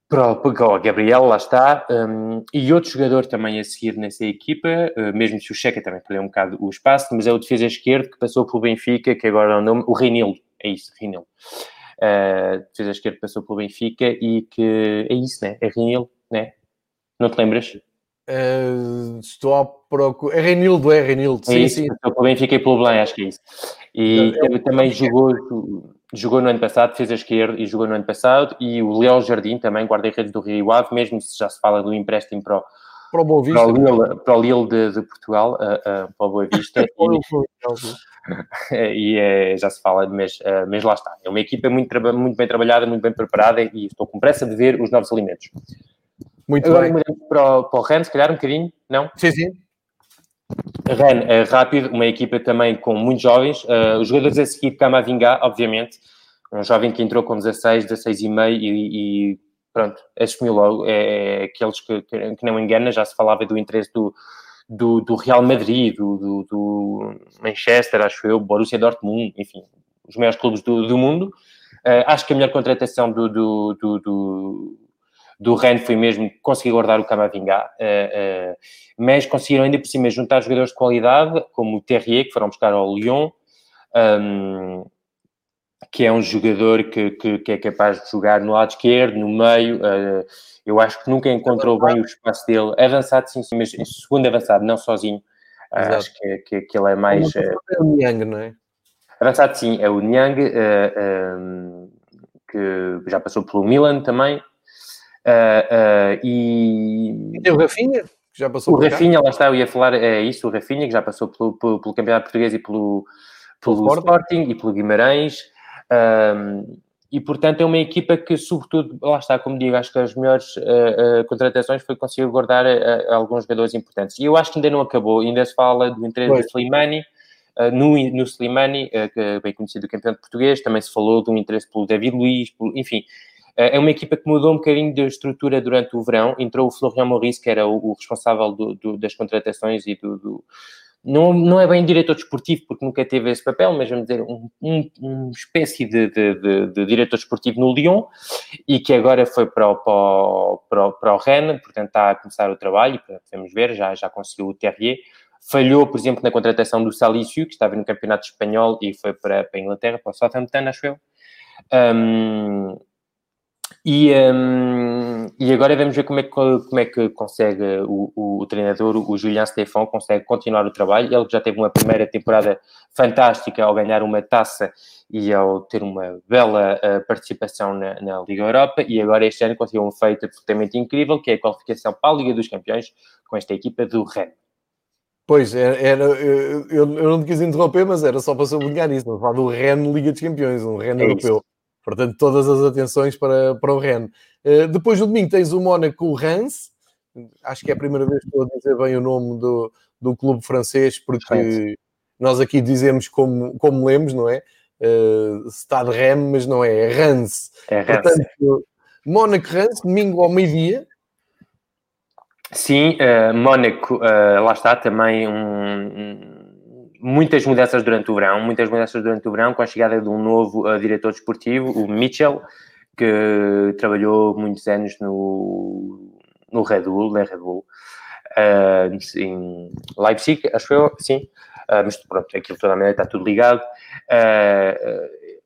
para o Gabriel, lá está, um, e outro jogador também a seguir nessa equipa, uh, mesmo se o Checa também perdeu um bocado o espaço, mas é o defesa esquerdo que passou pelo Benfica, que agora é o nome, o Reinildo, é isso, Rinil. Uh, defesa esquerda passou pelo Benfica e que é isso, né? É Rinil, né? Não te lembras? Uh, estou a procurar. É Reinildo, é Reinildo. É sim, isso, sim. Passou pelo Benfica e pelo Belém, acho que é isso. E é, também jogou, jogou no ano passado, defesa esquerda, e jogou no ano passado. E o Leão Jardim também, guarda-redes do Rio Ave, mesmo se já se fala do empréstimo para o, para o Boa Vista. Para o Lille, para o Lille de, de Portugal, uh, uh, para o Boa Vista. e, e é, já se fala, mas, uh, mas lá está. É uma equipa muito, muito bem trabalhada, muito bem preparada e estou com pressa de ver os novos alimentos. Muito Agora, bem. Para o, para o Ren, se calhar um bocadinho, não? Sim, sim. Ren, é rápido, uma equipa também com muitos jovens. Uh, os jogadores a seguir, Camavinga, obviamente, um jovem que entrou com 16, 16 e meio e pronto, assumiu logo. É, é aqueles que, que, que não engana, já se falava do interesse do, do, do Real Madrid, do, do, do, Manchester, acho eu, Borussia Dortmund, enfim, os maiores clubes do, do mundo. Uh, acho que a melhor contratação do, do, do, do, do foi mesmo conseguir guardar o Camavinga, uh, uh, mas conseguiram ainda por cima juntar jogadores de qualidade, como o Terrier, que foram buscar ao Lyon, um, que é um jogador que, que, que, é capaz de jogar no lado esquerdo, no meio, eu acho que nunca encontrou bem o espaço dele. Avançado, sim, sim, mas segundo avançado, não sozinho. Uh, acho que, que, que, ele é mais. É o Niang, não é? Avançado, sim, é o Niang, uh, um, que já passou pelo Milan também. Uh, e... e o Rafinha? Que já passou o Rafinha, cá. lá está, eu ia falar, é isso, o Rafinha, que já passou pelo, pelo, pelo Campeonato Português e pelo, pelo, pelo Sporting e pelo Guimarães. Um, e portanto é uma equipa que, sobretudo, lá está, como digo, acho que as melhores uh, uh, contratações foi conseguir guardar uh, alguns jogadores importantes. E eu acho que ainda não acabou, ainda se fala do interesse pois. do Slimani, no, no Slimani, que é bem conhecido campeão português, também se falou do interesse pelo David Luiz, pelo, enfim. é uma equipa que mudou um bocadinho de estrutura durante o verão. Entrou o Florian Maurice, que era o, o responsável do, do, das contratações e do, do não, não é bem diretor desportivo, porque nunca teve esse papel, mas vamos dizer, um, um, uma espécie de, de, de, de, diretor desportivo no Lyon e que agora foi para o, para o, para o Rennes, portanto está a começar o trabalho, podemos ver, já, já conseguiu o Terrier. Falhou, por exemplo, na contratação do Salicio, que estava no Campeonato Espanhol e foi para, para a Inglaterra, para o Southampton, acho eu. Um, e, um, e agora vamos ver como é que, como é que consegue o, o, o treinador, o Julian Stefan, consegue continuar o trabalho. Ele já teve uma primeira temporada fantástica ao ganhar uma taça e ao ter uma bela uh, participação na, na, Liga Europa. E agora este ano conseguiu um feito absolutamente incrível, que é a qualificação para a Liga dos Campeões com esta equipa do Rennes. Pois, era, eu, eu, não te quis interromper, mas era só para sublinhar isso. Não falar do Rennes Liga dos Campeões, um Rennes é europeu. Isso. Portanto, todas as atenções para, para o Rennes. Uh, depois do domingo tens o Mónaco Reims. Acho que é a primeira vez que estou a dizer bem o nome do, do clube francês, porque nós aqui dizemos como, como lemos, não é? Uh, Stade Rennes, mas não é, é Reims. É Reims. Portanto, Mónaco Reims, domingo ao meio-dia. Sim, uh, Mónaco, uh, lá está também um muitas mudanças durante o verão, muitas mudanças durante o verão, com a chegada de um novo uh, diretor desportivo, o Mitchell, que trabalhou muitos anos no, no Red Bull, na Red Bull, uh, em Leipzig, acho eu, sim, uh, mas pronto, aquilo toda a maneira está tudo ligado.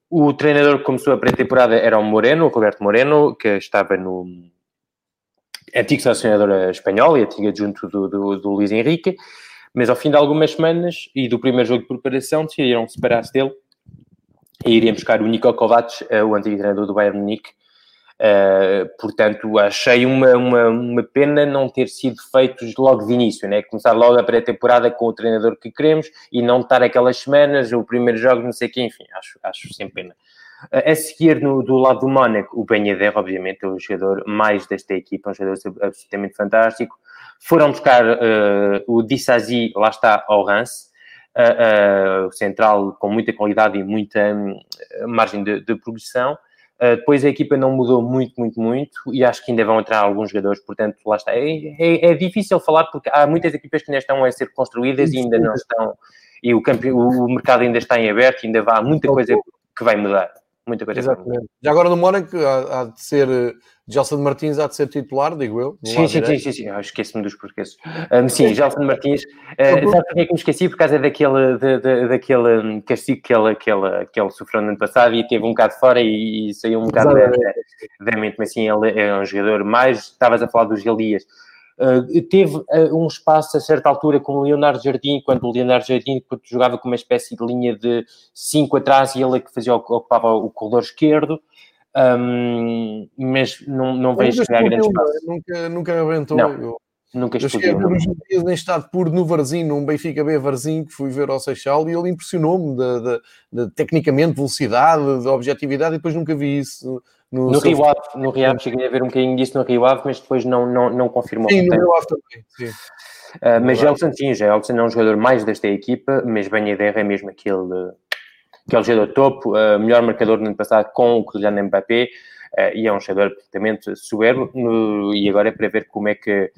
o treinador que começou a pré-temporada era o Moreno, o Roberto Moreno, que estava no antigo selecionador espanhol e antigo adjunto do, do, do Luís Henrique, mas ao fim de algumas semanas e do primeiro jogo de preparação, decidiram separar-se dele e iriam buscar o Nico Kovacs, eh, o antigo treinador do Bayern Munique. Uh, portanto, achei uma, uma, uma, pena não ter sido feitos logo de início, né? começar logo a pré-temporada com o treinador que queremos e não estar aquelas semanas, o primeiro jogo, não sei o quê, enfim, acho, acho sem pena. Uh, a seguir, no, do lado do Mónaco, o Ben Yedder, obviamente, é o jogador mais desta equipa, um jogador absolutamente fantástico. Foram buscar uh, o Dissazi, lá está, ao Rance, uh, uh, central com muita qualidade e muita um, margem de, de progressão. Uh, depois a equipa não mudou muito, muito, muito e acho que ainda vão entrar alguns jogadores, portanto, lá está. É, é, é difícil falar porque há muitas equipas que ainda estão a ser construídas e ainda não estão, e o, campe... o mercado ainda está em aberto, ainda há muita coisa que vai mudar. Muita coisa Exatamente. Já agora no Mónaco há, há de ser Gelson Martins há de ser titular, digo eu. Sim, sim, sim, sim, sim, eu esqueço-me dos porquês. Um, sim, Gelson Martins, uh, sabe porque é que me esqueci? Por causa daquele, de, de, daquele hum, castigo que ele, que, ele, que ele sofreu no ano passado e teve um bocado fora e, e saiu um bocado da mente, mas sim, ele é um jogador mais, estavas a falar dos Elias, Uh, teve uh, um espaço a certa altura com o Leonardo Jardim, quando o Leonardo Jardim jogava com uma espécie de linha de 5 atrás e ele é que fazia, ocupava o corredor esquerdo. Um, mas não, não vejo que há grande espaço. Nunca, nunca aventou. Não, eu, nunca. Eu cheguei dias em estado puro no Varzim, num Benfica B Varzim, que fui ver ao Seixal, e ele impressionou-me de, de, de, tecnicamente, velocidade, de objetividade, e depois nunca vi isso no, no Rio Ave. No Rio Ave cheguei a ver um bocadinho disso no Rio Ave, mas depois não, não, não confirmou. Sim, no Rio Ave também, sim. Uh, mas Gelson, sim, Gelson é um jogador mais desta equipa, mas bem a ideia é mesmo aquele que o jogador topo, uh, melhor marcador no ano passado com o Kylian Mbappé, uh, e é um jogador absolutamente soberbo, no, e agora é para ver como é que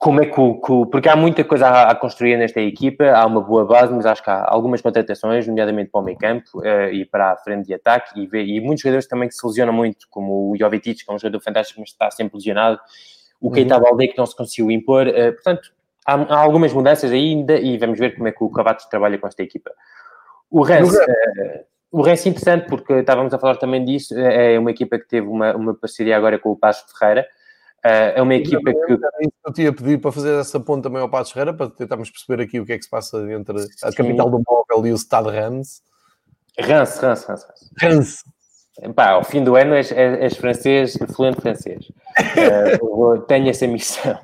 como é que o, porque há muita coisa a, a, construir nesta equipa, há uma boa base, mas acho que há algumas contratações, nomeadamente para o meio campo uh, e para a frente de ataque, e, vê, e muitos jogadores também que se lesionam muito, como o Jovetic, que é um jogador fantástico, mas está sempre lesionado, o uhum. Keita Balde, que não se conseguiu impor, uh, portanto, há, há, algumas mudanças ainda, e vamos ver como é que o Cavates trabalha com esta equipa. O Rennes, uh, o Rennes é interessante porque estávamos a falar também disso, é, uma equipa que teve uma, uma parceria agora com o Passo Ferreira, é uma equipa que... Eu tinha pedido para fazer essa ponta também ao Passo Ferreira, para tentarmos perceber aqui o que é que se passa entre a capital do móvel e o Estado Rennes. Rennes, Rennes, Rennes. Rennes. Pá, ao fim do ano és, és francês, fluente francês. Uh, tenho essa missão.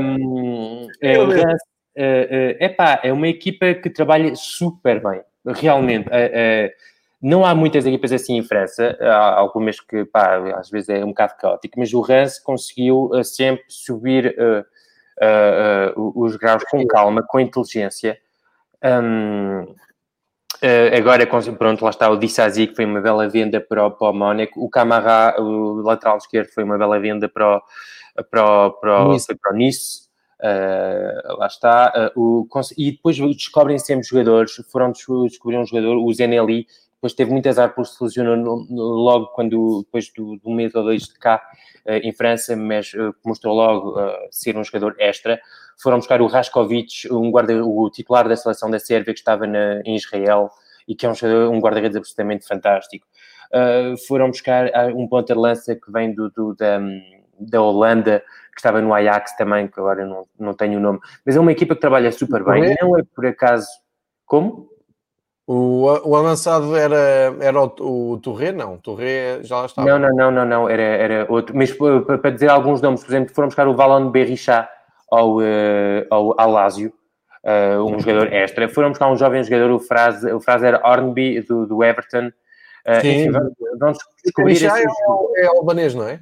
Um, é, Rennes, uh, uh, epá, é uma equipa que trabalha super bem realmente, uh, uh, não há muitas equipas assim em França, há algumas que, pá, às vezes é um bocado caótico, mas o Rance conseguiu uh, sempre subir os graus com calma, com inteligência. Um, agora, pronto, lá está o Dissazi, que foi uma bela venda para o, para o Mónaco. O Camará, o lateral esquerdo, foi uma bela venda para o, para o, para o, nice. Para o nice. Uh, lá está. Uh, o, e depois descobrem sempre jogadores. Foram descobrir um jogador, o Zeneli, depois teve muito azar por se lesionou logo quando, depois do, do mês ou dois de cá, uh, em França, mas mostrou logo ser um jogador extra. Foram buscar o Raskovic, um guarda, o titular da seleção da Sérvia que estava na, em Israel e que é um, um guarda-redes absolutamente fantástico. foram buscar um ponta de lança que vem do, do da, da Holanda, que estava no Ajax também, que agora não, não tenho o nome, mas é uma equipa que trabalha super bem, não é por acaso. Como? O, o avançado era, era o, o Torre? Não, o Torre já estava. Não, não, não, não, não, era, era outro. Mas para, dizer alguns nomes, por exemplo, foram buscar o Valon Berrichá ao, uh, ao Alásio, uh, um jogador extra. Foram buscar um jovem jogador, o Fraser, o Fraser Hornby, do, do Everton. Uh, Sim. Vamos, descobrir. O é, é albanês, não é?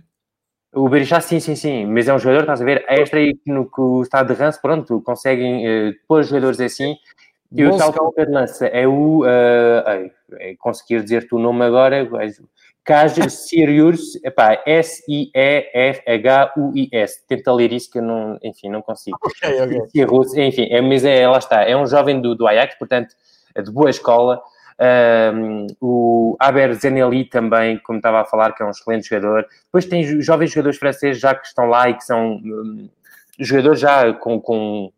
O Berixá, sim, sim, sim, mas é um jogador, estás a ver, extra aí no que o estado de ranço, pronto, conseguem uh, pôr jogadores assim. E o tal lança é o. Uh, é conseguir dizer-te o nome agora. Kaj Sirius, S-I-E-F-H-U-I-S. Tenta ler isso que eu não, enfim, não consigo. Ok, ok. Enfim, é, mas é, lá está, é um jovem do, do Ajax, portanto, é de boa escola. Um, o Aber Zeneli também, como estava a falar, que é um excelente jogador. Depois tem jovens jogadores franceses já que estão lá e que são um, jogadores já com, com,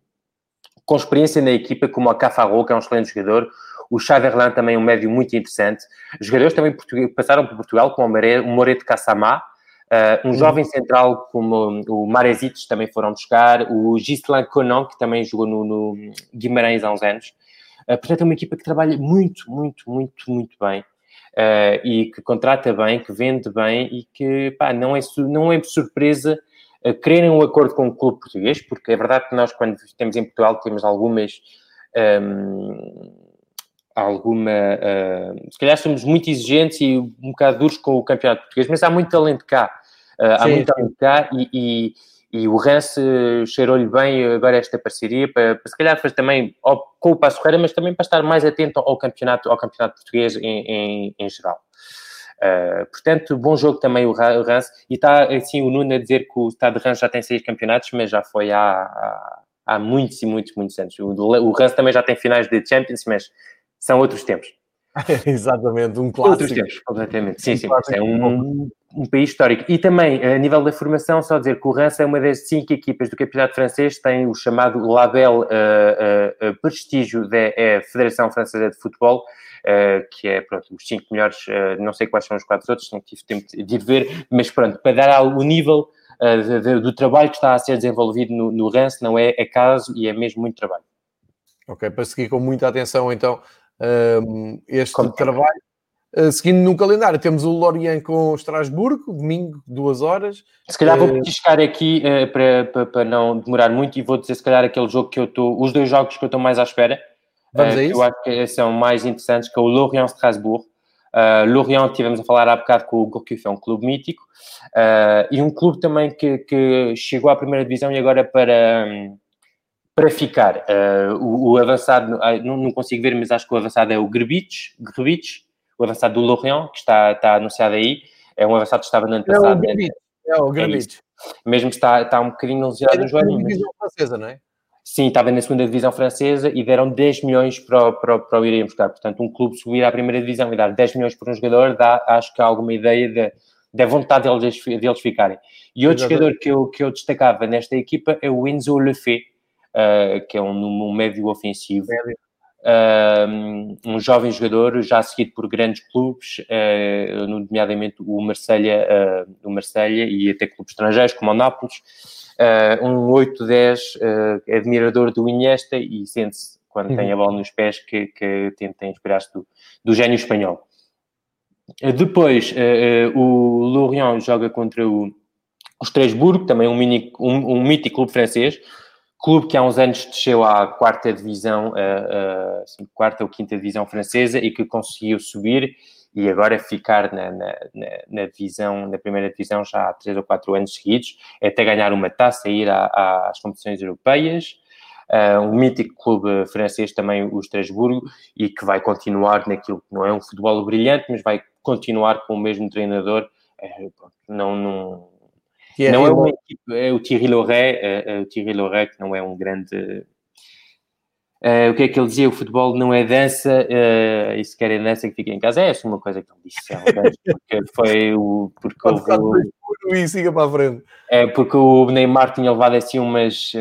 com experiência na equipa, como o Cafarro, que é um excelente jogador. O Chaverland também um médio muito interessante. Jogadores também passaram por Portugal, como o Moreto Kassamá, Uh, um uhum. jovem central como o Marezitos também foram buscar, o Gislain Conan, que também jogou no, no Guimarães há uns anos. Uh, portanto, é uma equipa que trabalha muito, muito, muito, muito bem. Uh, e que contrata bem, que vende bem e que pá, não, é, não é surpresa quererem um acordo com o clube português, porque é verdade que nós, quando temos em Portugal, temos algumas. Um, alguma. Uh, se calhar somos muito exigentes e um bocado duros com o campeonato português, mas há muito talento cá. Uh, há muito talento cá e, e e o Rance cheirou-lhe bem agora esta parceria, para, para se calhar para também com o Passo Ferreira, mas também para estar mais atento ao campeonato, ao campeonato português em, em, em geral. Uh, portanto, bom jogo também o Rance. E está assim o Nuno a dizer que o Estado de Rance já tem seis campeonatos, mas já foi há, há, há muitos e muitos, muitos anos. O, o Rance também já tem finais de Champions, mas são outros tempos. Exatamente, um clássico. Outros tempos, completamente. Sim, sim. É um, um país histórico. E também, a nível da formação, só dizer que o Reims é uma das cinco equipas do campeonato francês, tem o chamado label uh, uh, prestígio da Federação Francesa de Futebol, que é, pronto, os cinco melhores, não sei quais são os quatro outros, não tive tempo de ir ver, mas pronto, para dar o nível do trabalho que está a ser desenvolvido no, no Reims, não é acaso e é mesmo muito trabalho. Ok, para seguir com muita atenção, então, um, este Como trabalho Uh, seguindo no calendário, temos o Lorient com Estrasburgo, domingo, duas horas. Se calhar vou petiscar aqui uh, para, para, para, não demorar muito e vou dizer se calhar aquele jogo que eu estou, os dois jogos que eu estou mais à espera. Vamos uh, a isso? Eu acho que são mais interessantes, que é o Lorient Strasbourg. Uh, Lorient, tivemos a falar há bocado com o Gourcuff, é um clube mítico. e um clube também que, que, chegou à primeira divisão e agora para... Para ficar, o, o, avançado, não, não, consigo ver, mas acho que o avançado é o Grebich, Grebich o avançado do Lorient, que está, está anunciado aí, é um avançado que estava no ano passado. É o Gravit. É o. É mesmo está, está um bocadinho lesionado no joelho. divisão francesa, não é? Sim, estava na segunda divisão francesa e deram 10 milhões para, para, para o irem buscar. Portanto, um clube subir à primeira divisão e dar 10 milhões por um jogador, dá, acho que há alguma ideia da, da vontade deles, deles ficarem. E outro Exatamente. jogador que eu, que eu destacava nesta equipa é o Enzo Lefebvre, uh, que é um, um médio ofensivo. Médio um jovem jogador já seguido por grandes clubes, uh, nomeadamente o Marselha uh, o Marselha e até clubes estrangeiros como o Nápoles, uh, um 8-10 uh, admirador do Iniesta e sente-se quando uhum. tem a bola nos pés que, que tenta inspirar-se do, do gênio espanhol. Depois, o Lorient joga contra o, o Strasbourg, também um, mini, um, um mítico clube francês, clube que há uns anos desceu à quarta divisão, uh, uh, assim, quarta ou quinta divisão francesa e que conseguiu subir e agora ficar na, na, na, divisão, na primeira divisão já há três ou quatro anos seguidos, até ganhar uma taça e ir à, às competições europeias. Uh, um mítico clube francês também, o Estrasburgo, e que vai continuar naquilo que não é um futebol brilhante, mas vai continuar com o mesmo treinador. não, não, É não é uma equipe, é o Thierry Loret, é, é o Thierry Loret que não é um grande Uh, o que é que ele dizia? O futebol não é dança, uh, e se querem dança que fiquem em casa. É essa uma coisa que ele disse, é porque foi o. Porque houve, e siga para a frente. É porque o Neymar tinha levado assim umas,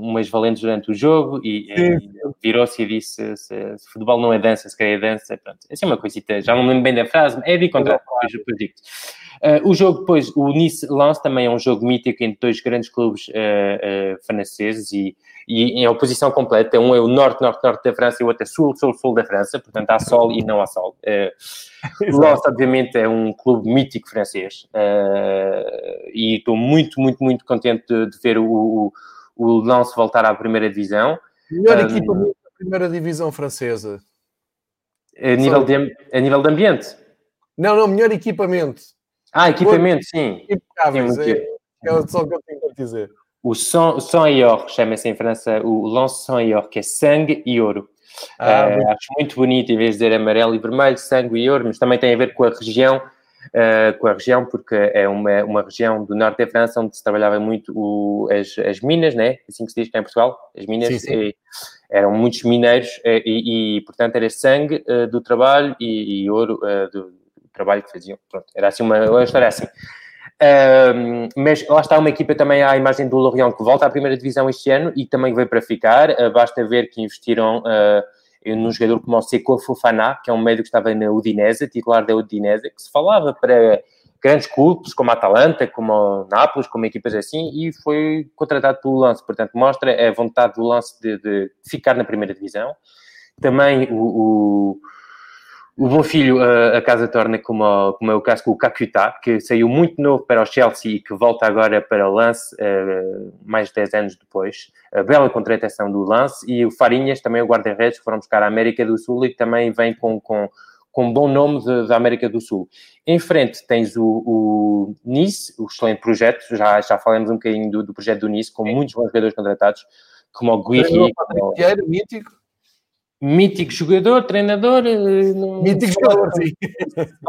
umas valentes durante o jogo e, e virou-se e disse: se, se, futebol não é dança, se quer é dança. Pronto. Essa é uma coisita, já não me lembro bem da frase, é de contra depois digo uh, O jogo depois, o Nice-Lens também é um jogo mítico entre dois grandes clubes franceses e e em oposição completa. Um é o norte-norte-norte da França e o outro é sul-sul-sul da França, portanto há sol e não há sol. Uh, Lens, obviamente, é um clube mítico francês uh, e estou muito, muito, muito contente de, de ver o, o, o Lens voltar à primeira divisão. Melhor um, equipa da primeira divisão francesa. A nível, de, a nível de ambiente? Não, não, melhor equipamento. Ah, equipamento, sim. Impecáveis, é, é só o que eu tenho para dizer o sang, sang et or, chama-se em França o lance sang et or, que é sangue e ouro. Ah, uh, acho muito bonito, em vez de dizer amarelo e vermelho, sangue e ouro, mas também tem a ver com a região, uh, com a região, porque é uma, uma região do norte da França onde se trabalhava muito o, as, as minas, né? assim que se diz cá em Portugal, as minas, sim, sim. E, eram muitos mineiros e, e, portanto, era sangue uh, do trabalho e, e ouro do, do, trabalho que faziam. Pronto, era assim uma, uma história assim. Uh, mas lá está uma equipa também à imagem do Lorient que volta à primeira divisão este ano e também veio para ficar. Uh, basta ver que investiram uh, num jogador como o Seco Fofana, que é um médio que estava na Udinese, titular da Udinese, que se falava para grandes clubes como a Atalanta, como o Nápoles, como equipas assim, e foi contratado pelo Lance. Portanto, mostra a vontade do Lance de, de ficar na primeira divisão. Também o, o o bom filho, a, a casa torna como, como é o caso com o Kakuta, que saiu muito novo para o Chelsea e que volta agora para o Lance uh, mais de 10 anos depois. A bela contratação do Lance e o Farinhas, também o guarda-redes, que foram buscar a América do Sul e que também vem com, com, com um bom nome da América do Sul. Em frente tens o, o, Nice, o excelente projeto, já, já falamos um bocadinho do, do projeto do Nice, com muitos bons jogadores contratados, como o Guiri. Como... mítico mítico jogador, treinador. Eh, mítico jogador, sim.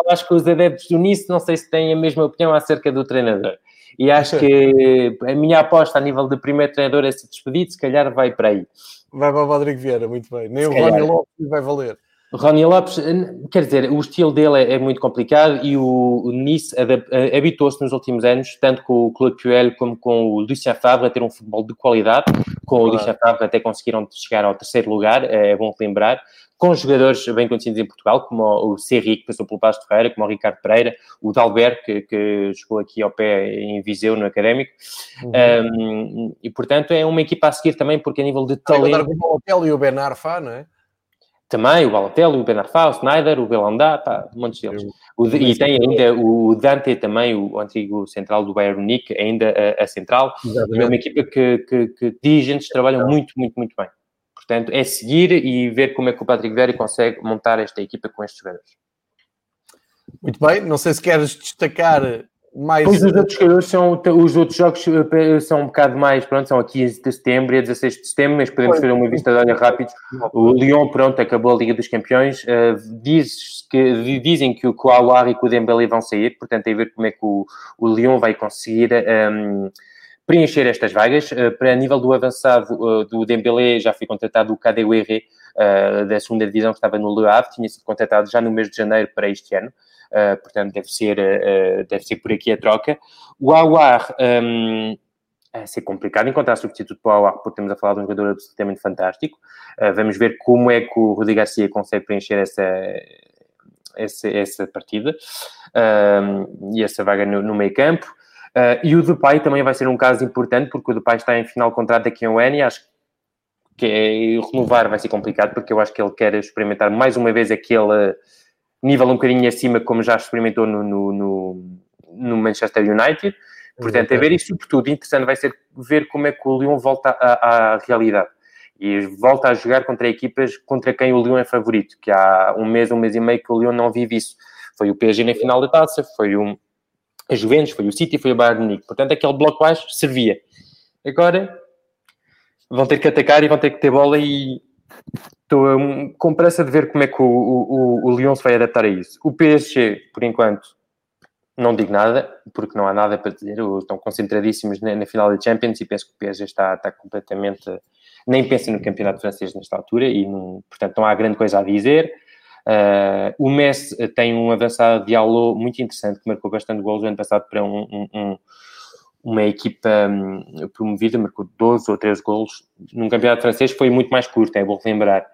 Acho que os adeptos do Nice não sei se têm a mesma opinião acerca do treinador. E acho que a minha aposta a nível de primeiro treinador é se despedir, se calhar vai para aí. Vai para o Rodrigo Vieira, muito bem. Nem se o Rony Lopes vai valer. Rony Lopes, quer dizer, o estilo dele é, é muito complicado e o, o Nice habitou-se nos últimos anos, tanto com o Claude Puel como com o Lucien Favre, a ter um futebol de qualidade. Com claro. o Lucien Favre até conseguiram chegar ao terceiro lugar, é bom lembrar. Com jogadores bem conhecidos em Portugal, como o Serri, que passou pelo Pasto Ferreira, como o Ricardo Pereira, o Dalbert, que, que chegou aqui ao pé em Viseu, no Académico. Uhum. Um, e, portanto, é uma equipa a seguir também, porque a nível de talento... O Hotel e o Ben Arfa, não é? Também o Balotelli, o Ben Arfa, o Snyder, o Belandá, pá, um monte deles. O, e tem ainda o Dante também, o antigo central do Bayern Munique, ainda a, a central. Exatamente. É uma equipa que, que, que dirigentes trabalham muito, muito, muito bem. Portanto, é seguir e ver como é que o Patrick Vieira consegue montar esta equipa com estes jogadores. Muito bem, não sei se queres destacar mais... Pois os outros são, os outros jogos eh, são um bocado mais, pronto, são a 15 de setembro e a 16 de setembro, mas podemos ter uma vista de olho rápido. O Lyon, pronto, acabou a Liga dos Campeões, uh, diz que, dizem que o Kouawar e o Dembélé vão sair, portanto tem a ver como é que o, o Lyon vai conseguir um, ehm, preencher estas vagas. Uh, para nível do avançado uh, do Dembélé já foi contratado o Kadewere, uh, da segunda divisão que estava no Le Havre, tinha sido contratado já no mês de janeiro para este ano. Uh, portanto, deve ser, uh, deve ser por aqui a troca. O Awar, um, é ser complicado encontrar substituto para o Awar, porque estamos a falar de um jogador absolutamente fantástico. Uh, vamos ver como é que o Rodrigo Garcia consegue preencher essa, essa, essa partida e essa vaga no, no meio campo. E o Depay também vai ser um caso importante, porque o Depay está em final de contrato daqui a um ano e acho que é, renovar vai ser complicado, porque eu acho que ele quer experimentar mais uma vez aquele nível um bocadinho acima, como já experimentou no, no, no, no Manchester United. Portanto, a ver e, sobretudo, interessante vai ser ver como é que o Lyon volta à, à realidade e volta a jogar contra equipas contra quem o Lyon é favorito, que há um mês, um mês e meio que o Lyon não vive isso. Foi o PSG na final da taça, foi a Juventus, foi o City, foi o Bayern Munique. Portanto, aquele bloco baixo servia. Agora vão ter que atacar e vão ter que ter bola e estou com pressa de ver como é que o, o, o Lyon se vai adaptar a isso. O PSG, por enquanto, não digo nada, porque não há nada para dizer. Estão concentradíssimos na, na final da Champions e penso que o PSG está, está completamente. Nem pensa no campeonato francês nesta altura e, não, portanto, não há grande coisa a dizer. Uh, o Messi tem um avançado de Alô muito interessante que marcou bastante gols no ano passado para um, um, um, uma equipa um, promovida, marcou 12 ou 13 gols. Num campeonato francês foi muito mais curto, é bom lembrar.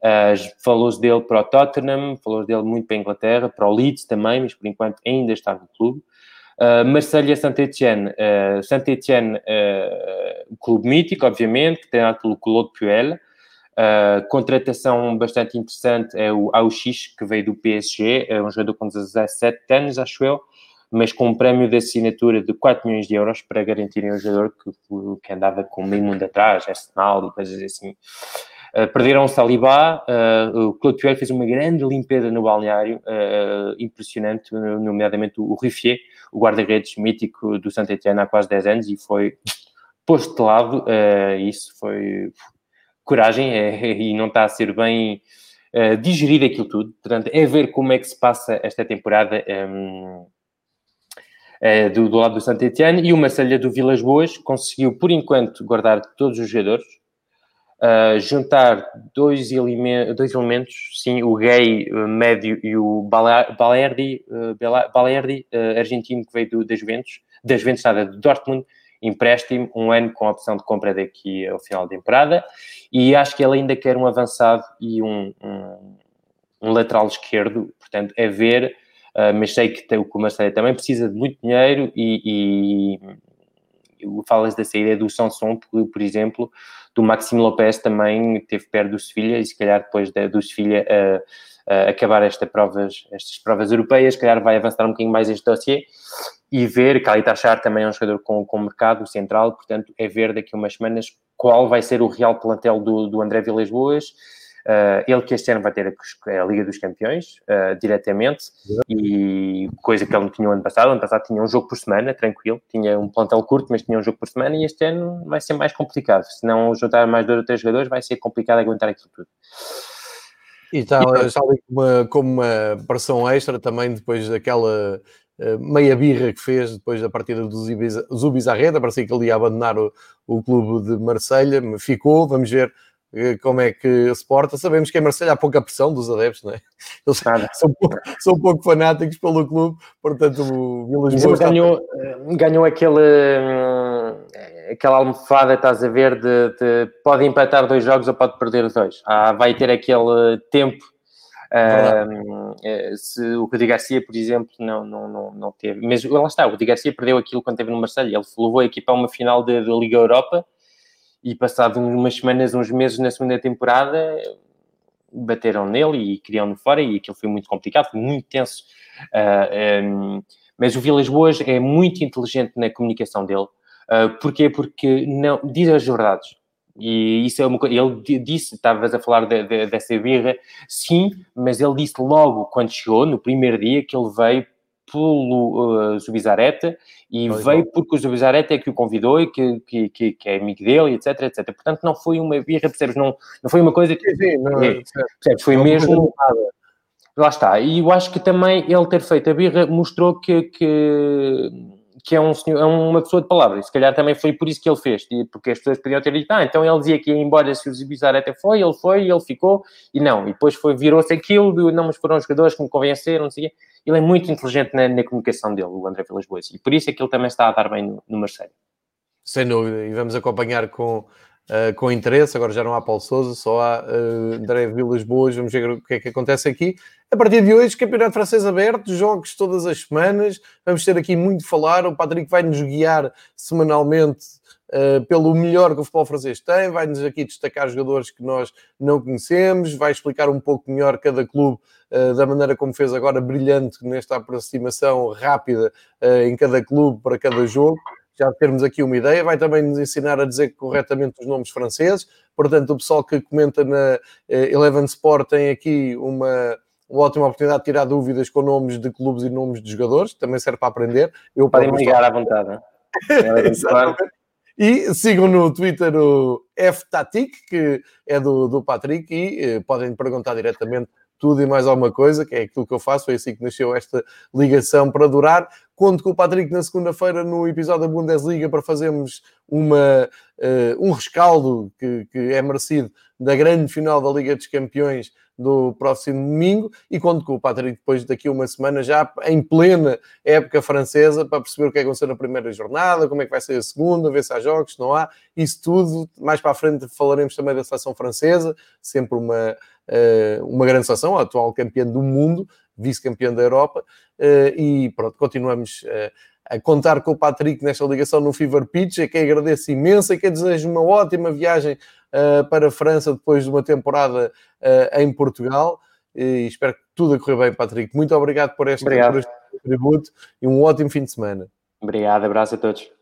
Uh, falou-se dele para o Tottenham, falou-se dele muito para a Inglaterra, para o Leeds também, mas por enquanto ainda está no clube. Uh, Marselha Saint-Etienne, uh, Saint-Etienne, uh, clube mítico, obviamente, treinado pelo Claude Puel. Uh, contratação bastante interessante é o Auxix, que veio do PSG, é um jogador com 17 anos, acho eu, mas com um prémio de assinatura de 4 milhões de euros para garantirem o jogador que, que andava com meio mundo atrás, Arsenal e coisas assim. Uh, perderam o Salibá, uh, o Claude Puel fez uma grande limpeza no balneário, uh, impressionante, nomeadamente o Riffier, o guarda-redes mítico do Saint-Etienne há quase 10 anos, e foi posto de lado, isso foi coragem e não está a ser bem digerido aquilo tudo, portanto, é ver como é que se passa esta temporada um, do, do, lado do Saint-Etienne, e o Marselha do Vilas Boas conseguiu, por enquanto, guardar todos os jogadores, Uh, juntar dois, dois elementos, sim, o gay uh, médio e o Balerdi, Balerdi argentino que veio do, da Juventus, da Juventus nada, do Dortmund, empréstimo, um ano com a opção de compra daqui ao final da temporada, e acho que ele ainda quer um avançado e um, um, um lateral esquerdo, portanto, é ver, mas sei que o Marseille também precisa de muito dinheiro e, e falas da saída do Sanson, por, por exemplo, do Maximo Lopes também teve perto do Sevilha e se calhar depois de, do Sevilha uh, uh, acabar esta provas, estas provas europeias, se calhar vai avançar um bocadinho mais este dossiê e ver, Kalita Achar também é um jogador com, com mercado central, portanto é ver daqui a umas semanas qual vai ser o real plantel do, do André Vilas Boas, Uh, ele que este ano vai ter a, Liga dos Campeões uh, diretamente, e coisa que ele não tinha o ano passado. Ano passado tinha um jogo por semana, tranquilo, tinha um plantel curto, mas tinha um jogo por semana. E este ano vai ser mais complicado. Se não juntar mais dois ou três jogadores, vai ser complicado aguentar aquilo tudo. E está, está ali como uma, como uma pressão extra também depois daquela uh, meia birra que fez depois da partida do Zubizarreta, parecia que ele ia abandonar o, o clube de Marselha, ficou, vamos ver eh, como é que se porta. Sabemos que em Marselha há pouca pressão dos adeptos, não é? Eles são, pouco, são pouco fanáticos pelo clube, portanto o Vilas Boas... Ganhou, está... ganhou aquele, hum, aquela almofada, estás a ver, de, de, pode empatar dois jogos ou pode perder dois. Ah, vai ter aquele tempo... Um, eh, se o Rodrigo Garcia, por exemplo, não, não, não, não teve, mas lá está, o Rodrigo Garcia perdeu aquilo quando esteve no Marselha, ele levou a equipa a uma final da Liga Europa e passado umas semanas, uns meses na segunda temporada, bateram nele e queriam-no fora e aquilo foi muito complicado, muito tenso. Uh, ah, um, mas o Vilas Boas é muito inteligente na comunicação dele. Uh, porquê? Porque não, diz as verdades. E isso é uma coisa. Ele disse, estavas a falar de, de, dessa birra, sim, mas ele disse logo quando chegou, no primeiro dia, que ele veio pelo uh, Zubizarreta e veio bom. porque o Zubizarreta é que o convidou e que, que, que, que, é amigo dele, etc, etc. Portanto, não foi uma birra, percebes? Não, não foi uma coisa que... Sim, não, é, percebes? Foi não mesmo... Lá está. E eu acho que também ele ter feito a birra mostrou que, que, que é, um senhor, é uma pessoa de palavra. E se calhar também foi por isso que ele fez. Porque as pessoas podiam ter dito, ah, então ele dizia que ia embora se o Zubizarreta foi, ele foi, ele ficou, e não. E depois foi, virou-se aquilo, não, mas foram os jogadores que me convenceram, não sei ele é muito inteligente na, na comunicação dele, o André Vilas Boas, e por isso é que ele também está a dar bem no, no Marseille. Sem dúvida, e vamos acompanhar com, uh, com interesse. Agora já não há Paulo Souza, só há uh, André Vilas Boas. Vamos ver o que é que acontece aqui. A partir de hoje, Campeonato Francês aberto, jogos todas as semanas. Vamos ter aqui muito a falar. O Patrick vai nos guiar semanalmente Uh, pelo melhor que o futebol francês tem, vai-nos aqui destacar jogadores que nós não conhecemos, vai explicar um pouco melhor cada clube uh, da maneira como fez agora, brilhante nesta aproximação rápida uh, em cada clube para cada jogo. Já termos aqui uma ideia, vai também nos ensinar a dizer corretamente os nomes franceses. Portanto, o pessoal que comenta na Eleven Sport tem aqui uma, uma ótima oportunidade de tirar dúvidas com nomes de clubes e nomes de jogadores, também serve para aprender. Eu Podem ligar à vontade. E sigam no Twitter o FTatic, que é do, do Patrick, e eh, podem perguntar diretamente tudo e mais alguma coisa, que é aquilo que eu faço, foi assim que nasceu esta ligação para durar. Conto com o Patrick na segunda-feira no episódio da Bundesliga para fazermos uma, uh, um rescaldo que, que é merecido da grande final da Liga dos Campeões do próximo domingo e conto com o Patrick depois daqui uma semana já em plena época francesa para perceber o que é que aconteceu na primeira jornada, como é que vai ser a segunda, ver se há jogos, se não há, isso tudo. Mais para a frente falaremos também da seleção francesa, sempre uma, uma grande seleção, a atual campeã do mundo, vice-campeã da Europa, eh, e pronto, continuamos eh, a contar com o Patrick nesta ligação no Fever Pitch, a quem agradeço imenso e que desejo uma ótima viagem para a França depois de uma temporada em Portugal. E espero que tudo a correr bem, Patrick. Muito obrigado por este, obrigado. por este contributo e um ótimo fim de semana. Obrigado, abraço a todos.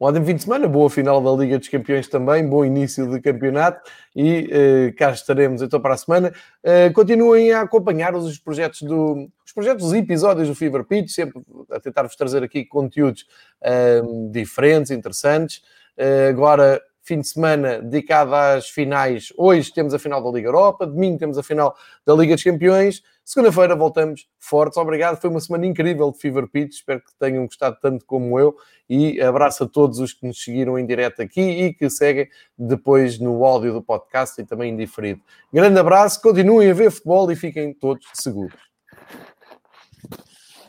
Um ótimo fim de semana, boa final da Liga dos Campeões também, bom início de campeonato e uh, cá estaremos então para a semana. Uh, continuem a acompanhar os projetos do os projetos, os episódios do Fever Pitch, sempre a tentar-vos trazer aqui conteúdos uh, diferentes, interessantes. Uh, agora fim de semana dedicado às finais. Hoje temos a final da Liga Europa, domingo temos a final da Liga dos Campeões. Segunda-feira voltamos fortes. Obrigado, foi uma semana incrível de Fever Pitch. Espero que tenham gostado tanto como eu. E abraço a todos os que nos seguiram em direto aqui e que seguem depois no áudio do podcast e também em diferido. Grande abraço, continuem a ver futebol e fiquem todos seguros.